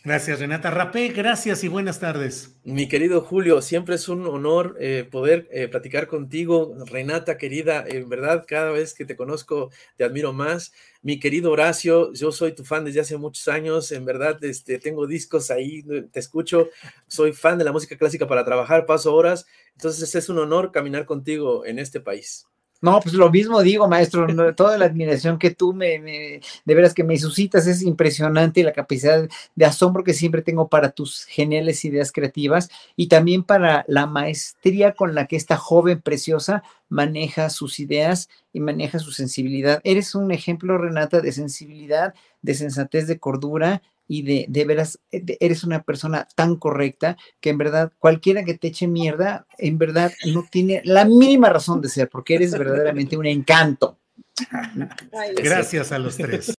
Gracias, Renata Rapé. Gracias y buenas tardes. Mi querido Julio, siempre es un honor eh, poder eh, platicar contigo. Renata, querida, en verdad, cada vez que te conozco, te admiro más. Mi querido Horacio, yo soy tu fan desde hace muchos años. En verdad, este, tengo discos ahí, te escucho. Soy fan de la música clásica para trabajar, paso horas. Entonces, es un honor caminar contigo en este país. No, pues lo mismo digo, maestro, toda la admiración que tú me, de veras que me suscitas es impresionante y la capacidad de asombro que siempre tengo para tus geniales ideas creativas y también para la maestría con la que esta joven preciosa maneja sus ideas y maneja su sensibilidad. Eres un ejemplo, Renata, de sensibilidad, de sensatez, de cordura y de, de veras, eh, eres una persona tan correcta que en verdad cualquiera que te eche mierda, en verdad no tiene la mínima razón de ser, porque eres verdaderamente un encanto. Gracias a los tres.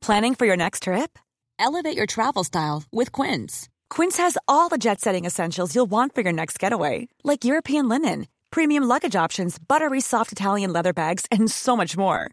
Planning for your next trip? Elevate your travel style with Quince. Quince has all the jet setting essentials you'll want for your next getaway, like European linen, premium luggage options, buttery soft Italian leather bags, and so much more